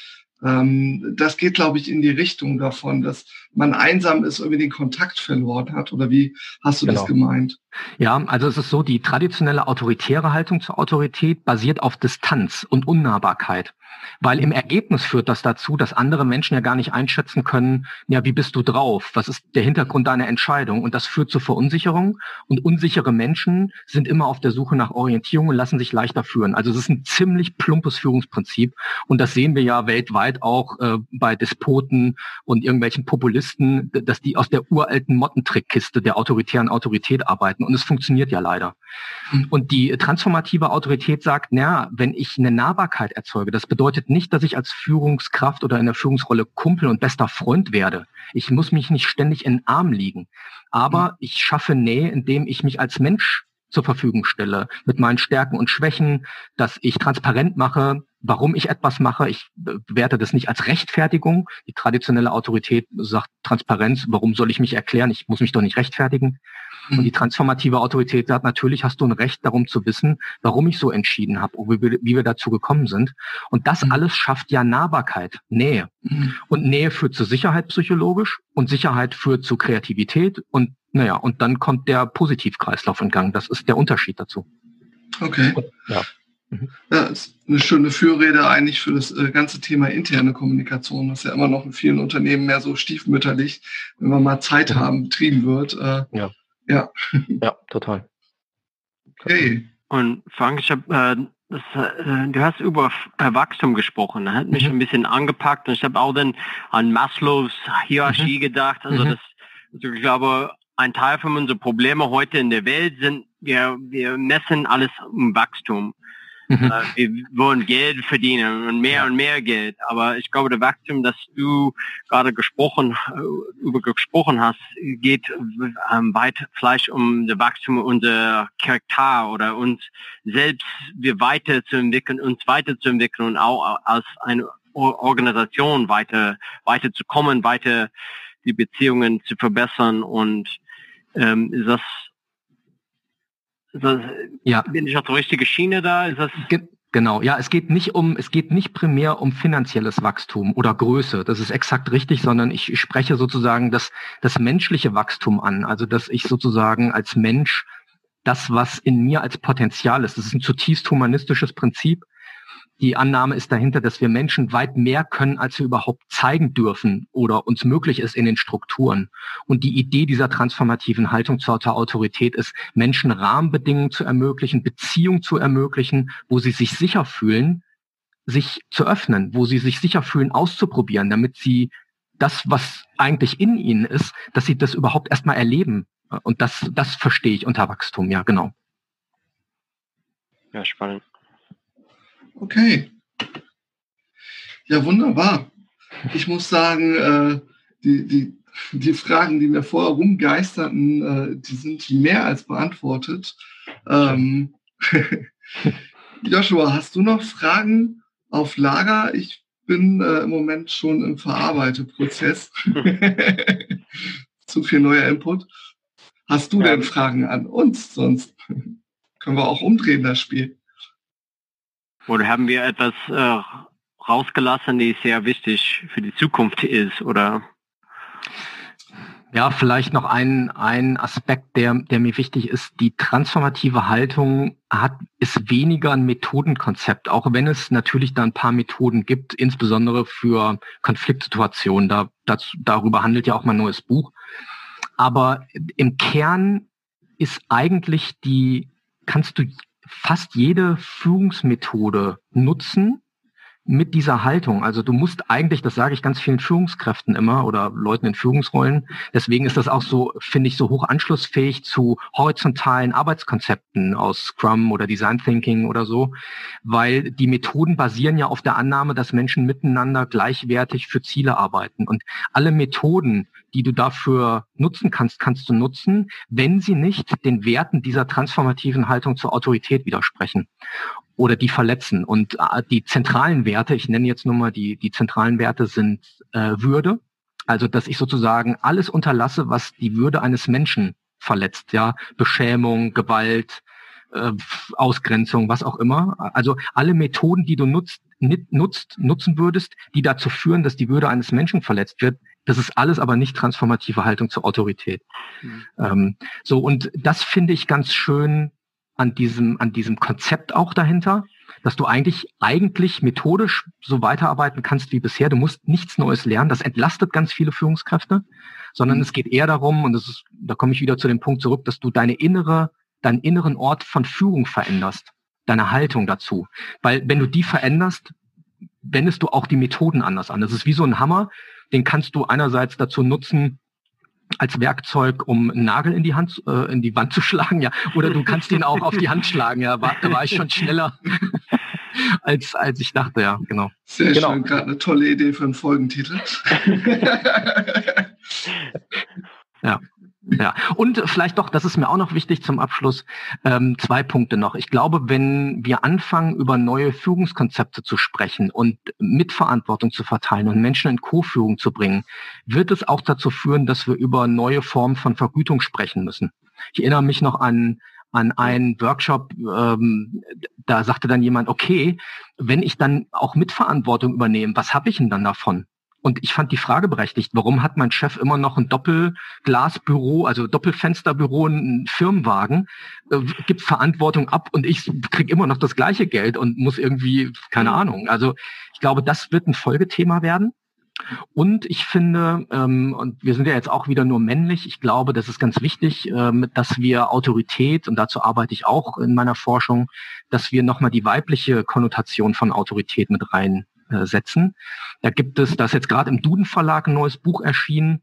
[SPEAKER 1] das geht, glaube ich, in die Richtung davon, dass man einsam ist, irgendwie den Kontakt verloren hat. Oder wie hast du genau. das gemeint?
[SPEAKER 4] Ja, also es ist so, die traditionelle autoritäre Haltung zur Autorität basiert auf Distanz und Unnahbarkeit. Weil im Ergebnis führt das dazu, dass andere Menschen ja gar nicht einschätzen können, ja, wie bist du drauf? Was ist der Hintergrund deiner Entscheidung? Und das führt zu Verunsicherung. Und unsichere Menschen sind immer auf der Suche nach Orientierung und lassen sich leichter führen. Also es ist ein ziemlich plumpes Führungsprinzip. Und das sehen wir ja weltweit auch äh, bei Despoten und irgendwelchen Populisten, dass die aus der uralten Mottentrickkiste der autoritären Autorität arbeiten. Und es funktioniert ja leider. Und die transformative Autorität sagt, na, wenn ich eine Nahbarkeit erzeuge, das bedeutet nicht, dass ich als Führungskraft oder in der Führungsrolle Kumpel und bester Freund werde. Ich muss mich nicht ständig in den Arm liegen. Aber mhm. ich schaffe Nähe, indem ich mich als Mensch zur Verfügung stelle, mit meinen Stärken und Schwächen, dass ich transparent mache, warum ich etwas mache. Ich werte das nicht als Rechtfertigung. Die traditionelle Autorität sagt Transparenz, warum soll ich mich erklären? Ich muss mich doch nicht rechtfertigen. Und die transformative Autorität sagt, natürlich hast du ein Recht darum zu wissen, warum ich so entschieden habe, wie wir, wie wir dazu gekommen sind. Und das mhm. alles schafft ja Nahbarkeit, Nähe. Mhm. Und Nähe führt zu Sicherheit psychologisch und Sicherheit führt zu Kreativität und naja, und dann kommt der Positivkreislauf in Gang. Das ist der Unterschied dazu.
[SPEAKER 1] Okay. ja. Mhm. Ja, ist eine schöne Fürrede eigentlich für das äh, ganze Thema interne Kommunikation, was ja immer noch in vielen Unternehmen mehr so stiefmütterlich, wenn wir mal Zeit mhm. haben, betrieben wird. Äh,
[SPEAKER 4] ja.
[SPEAKER 1] Ja.
[SPEAKER 4] Ja, total.
[SPEAKER 3] Okay. Und Frank, ich hab, äh, das, äh, du hast über Wachstum gesprochen. Das hat mich mhm. ein bisschen angepackt und ich habe auch dann an Maslows Hierarchie mhm. gedacht. Also mhm. das, also ich glaube, ein Teil von unseren Problemen heute in der Welt sind, wir, wir messen alles um Wachstum. Mhm. Äh, wir wollen Geld verdienen und mehr und mehr Geld. Aber ich glaube, der Wachstum, das du gerade gesprochen, äh, über gesprochen hast, geht ähm, weit vielleicht um das Wachstum unserer Charakter oder uns selbst wir weiterzuentwickeln, uns weiterzuentwickeln und auch als eine Organisation weiter, weiterzukommen, weiter die Beziehungen zu verbessern und ähm, das das, ja. Bin ich auf der richtigen Schiene da? Ist das
[SPEAKER 4] Ge Genau, ja, es geht nicht um, es geht nicht primär um finanzielles Wachstum oder Größe. Das ist exakt richtig, sondern ich, ich spreche sozusagen das, das menschliche Wachstum an. Also, dass ich sozusagen als Mensch das, was in mir als Potenzial ist, das ist ein zutiefst humanistisches Prinzip, die Annahme ist dahinter, dass wir Menschen weit mehr können, als wir überhaupt zeigen dürfen oder uns möglich ist in den Strukturen. Und die Idee dieser transformativen Haltung zur Autorität ist, Menschen Rahmenbedingungen zu ermöglichen, Beziehungen zu ermöglichen, wo sie sich sicher fühlen, sich zu öffnen, wo sie sich sicher fühlen, auszuprobieren, damit sie das, was eigentlich in ihnen ist, dass sie das überhaupt erstmal erleben. Und das, das verstehe ich unter Wachstum, ja, genau.
[SPEAKER 3] Ja, spannend.
[SPEAKER 1] Okay. Ja, wunderbar. Ich muss sagen, äh, die, die, die Fragen, die mir vorher rumgeisterten, äh, die sind mehr als beantwortet. Ähm, Joshua, hast du noch Fragen auf Lager? Ich bin äh, im Moment schon im Verarbeiteprozess. Zu viel neuer Input. Hast du denn Fragen an uns? Sonst können wir auch umdrehen, das Spiel.
[SPEAKER 3] Oder haben wir etwas äh, rausgelassen, die sehr wichtig für die Zukunft ist, oder?
[SPEAKER 4] Ja, vielleicht noch ein, ein Aspekt, der, der mir wichtig ist. Die transformative Haltung hat, ist weniger ein Methodenkonzept, auch wenn es natürlich da ein paar Methoden gibt, insbesondere für Konfliktsituationen. Da, dazu, darüber handelt ja auch mein neues Buch. Aber im Kern ist eigentlich die, kannst du fast jede Führungsmethode nutzen mit dieser Haltung. Also du musst eigentlich, das sage ich ganz vielen Führungskräften immer oder Leuten in Führungsrollen, deswegen ist das auch so, finde ich, so hoch anschlussfähig zu horizontalen Arbeitskonzepten aus Scrum oder Design Thinking oder so, weil die Methoden basieren ja auf der Annahme, dass Menschen miteinander gleichwertig für Ziele arbeiten. Und alle Methoden, die du dafür nutzen kannst, kannst du nutzen, wenn sie nicht den Werten dieser transformativen Haltung zur Autorität widersprechen oder die verletzen. Und äh, die zentralen Werte, ich nenne jetzt nur mal die, die zentralen Werte sind äh, Würde, also dass ich sozusagen alles unterlasse, was die Würde eines Menschen verletzt, ja, Beschämung, Gewalt, äh, Ausgrenzung, was auch immer. Also alle Methoden, die du nutzt, nutzt, nutzen würdest, die dazu führen, dass die Würde eines Menschen verletzt wird, Das ist alles aber nicht transformative Haltung zur Autorität. Mhm. Ähm, so, und das finde ich ganz schön an diesem, an diesem Konzept auch dahinter, dass du eigentlich, eigentlich methodisch so weiterarbeiten kannst wie bisher. Du musst nichts Neues lernen. Das entlastet ganz viele Führungskräfte, sondern mhm. es geht eher darum, und das ist, da komme ich wieder zu dem Punkt zurück, dass du deine innere, deinen inneren Ort von Führung veränderst, deine Haltung dazu. Weil wenn du die veränderst, wendest du auch die Methoden anders an. Das ist wie so ein Hammer, den kannst du einerseits dazu nutzen, als Werkzeug, um einen Nagel in die Hand, äh, in die Wand zu schlagen, ja. Oder du kannst ihn auch auf die Hand schlagen, ja. War, da war ich schon schneller, als, als ich dachte, ja, genau.
[SPEAKER 1] Sehr
[SPEAKER 4] genau.
[SPEAKER 1] schön, gerade eine tolle Idee für einen Folgentitel.
[SPEAKER 4] ja. Ja, und vielleicht doch, das ist mir auch noch wichtig zum Abschluss, ähm, zwei Punkte noch. Ich glaube, wenn wir anfangen, über neue Führungskonzepte zu sprechen und Mitverantwortung zu verteilen und Menschen in Co-Führung zu bringen, wird es auch dazu führen, dass wir über neue Formen von Vergütung sprechen müssen. Ich erinnere mich noch an an einen Workshop, ähm, da sagte dann jemand, okay, wenn ich dann auch Mitverantwortung übernehme, was habe ich denn dann davon? Und ich fand die Frage berechtigt, warum hat mein Chef immer noch ein Doppelglasbüro, also Doppelfensterbüro, einen Firmenwagen, äh, gibt Verantwortung ab und ich krieg immer noch das gleiche Geld und muss irgendwie, keine mhm. Ahnung. Also ich glaube, das wird ein Folgethema werden. Und ich finde, ähm, und wir sind ja jetzt auch wieder nur männlich, ich glaube, das ist ganz wichtig, ähm, dass wir Autorität, und dazu arbeite ich auch in meiner Forschung, dass wir nochmal die weibliche Konnotation von Autorität mit rein setzen. Da gibt es, da ist jetzt gerade im Duden Verlag ein neues Buch erschienen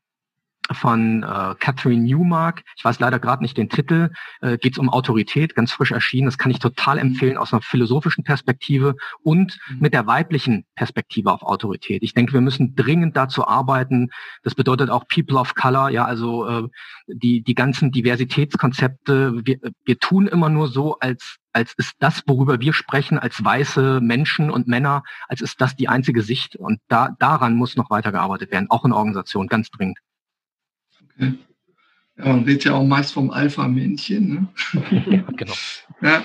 [SPEAKER 4] von äh, Catherine Newmark. Ich weiß leider gerade nicht den Titel. Äh, Geht es um Autorität, ganz frisch erschienen. Das kann ich total mhm. empfehlen aus einer philosophischen Perspektive und mhm. mit der weiblichen Perspektive auf Autorität. Ich denke, wir müssen dringend dazu arbeiten. Das bedeutet auch People of Color, ja, also äh, die die ganzen Diversitätskonzepte. Wir, wir tun immer nur so, als als ist das, worüber wir sprechen, als weiße Menschen und Männer, als ist das die einzige Sicht. Und da, daran muss noch weitergearbeitet werden, auch in Organisationen, ganz dringend.
[SPEAKER 1] Okay. Ja, man redet ja auch meist vom Alpha-Männchen. Ne?
[SPEAKER 4] ja, genau.
[SPEAKER 1] Ja,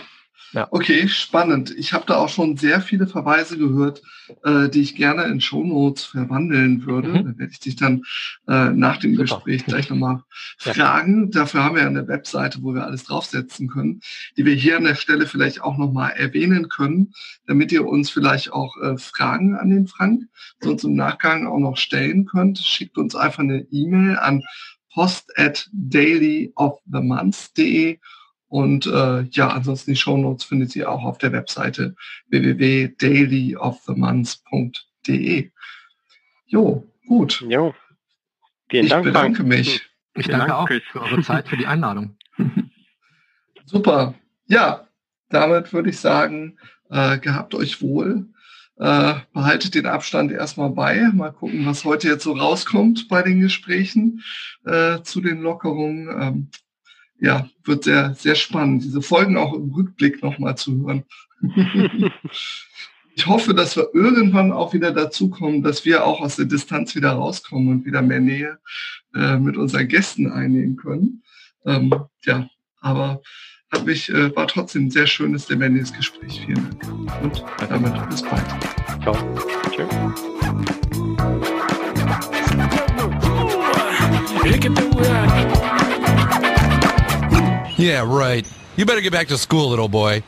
[SPEAKER 1] ja. Okay, spannend. Ich habe da auch schon sehr viele Verweise gehört, äh, die ich gerne in Shownotes verwandeln würde. Mhm. Da werde ich dich dann äh, nach dem Super. Gespräch gleich nochmal ja. fragen. Dafür haben wir ja eine Webseite, wo wir alles draufsetzen können, die wir hier an der Stelle vielleicht auch nochmal erwähnen können, damit ihr uns vielleicht auch äh, Fragen an den Frank sonst im Nachgang auch noch stellen könnt. Schickt uns einfach eine E-Mail an post at dailyofthemonth.de und äh, ja, ansonsten die Show Notes findet ihr auch auf der Webseite www.dailyofthemonths.de. Jo, gut.
[SPEAKER 5] Jo. Vielen
[SPEAKER 1] ich
[SPEAKER 5] Dank.
[SPEAKER 1] Ich bedanke Frank. mich.
[SPEAKER 4] Ich danke auch für eure Zeit, für die Einladung.
[SPEAKER 1] Super. Ja, damit würde ich sagen, äh, gehabt euch wohl. Äh, behaltet den Abstand erstmal bei. Mal gucken, was heute jetzt so rauskommt bei den Gesprächen äh, zu den Lockerungen. Ähm, ja, wird sehr, sehr spannend, diese Folgen auch im Rückblick nochmal zu hören. ich hoffe, dass wir irgendwann auch wieder dazu kommen, dass wir auch aus der Distanz wieder rauskommen und wieder mehr Nähe äh, mit unseren Gästen einnehmen können. Ähm, ja, aber hat mich, äh, war trotzdem ein sehr schönes, lebendiges Gespräch. Vielen Dank. Und damit bis bald. Ciao. Tschüss.
[SPEAKER 2] Yeah, right. You better get back to school, little boy.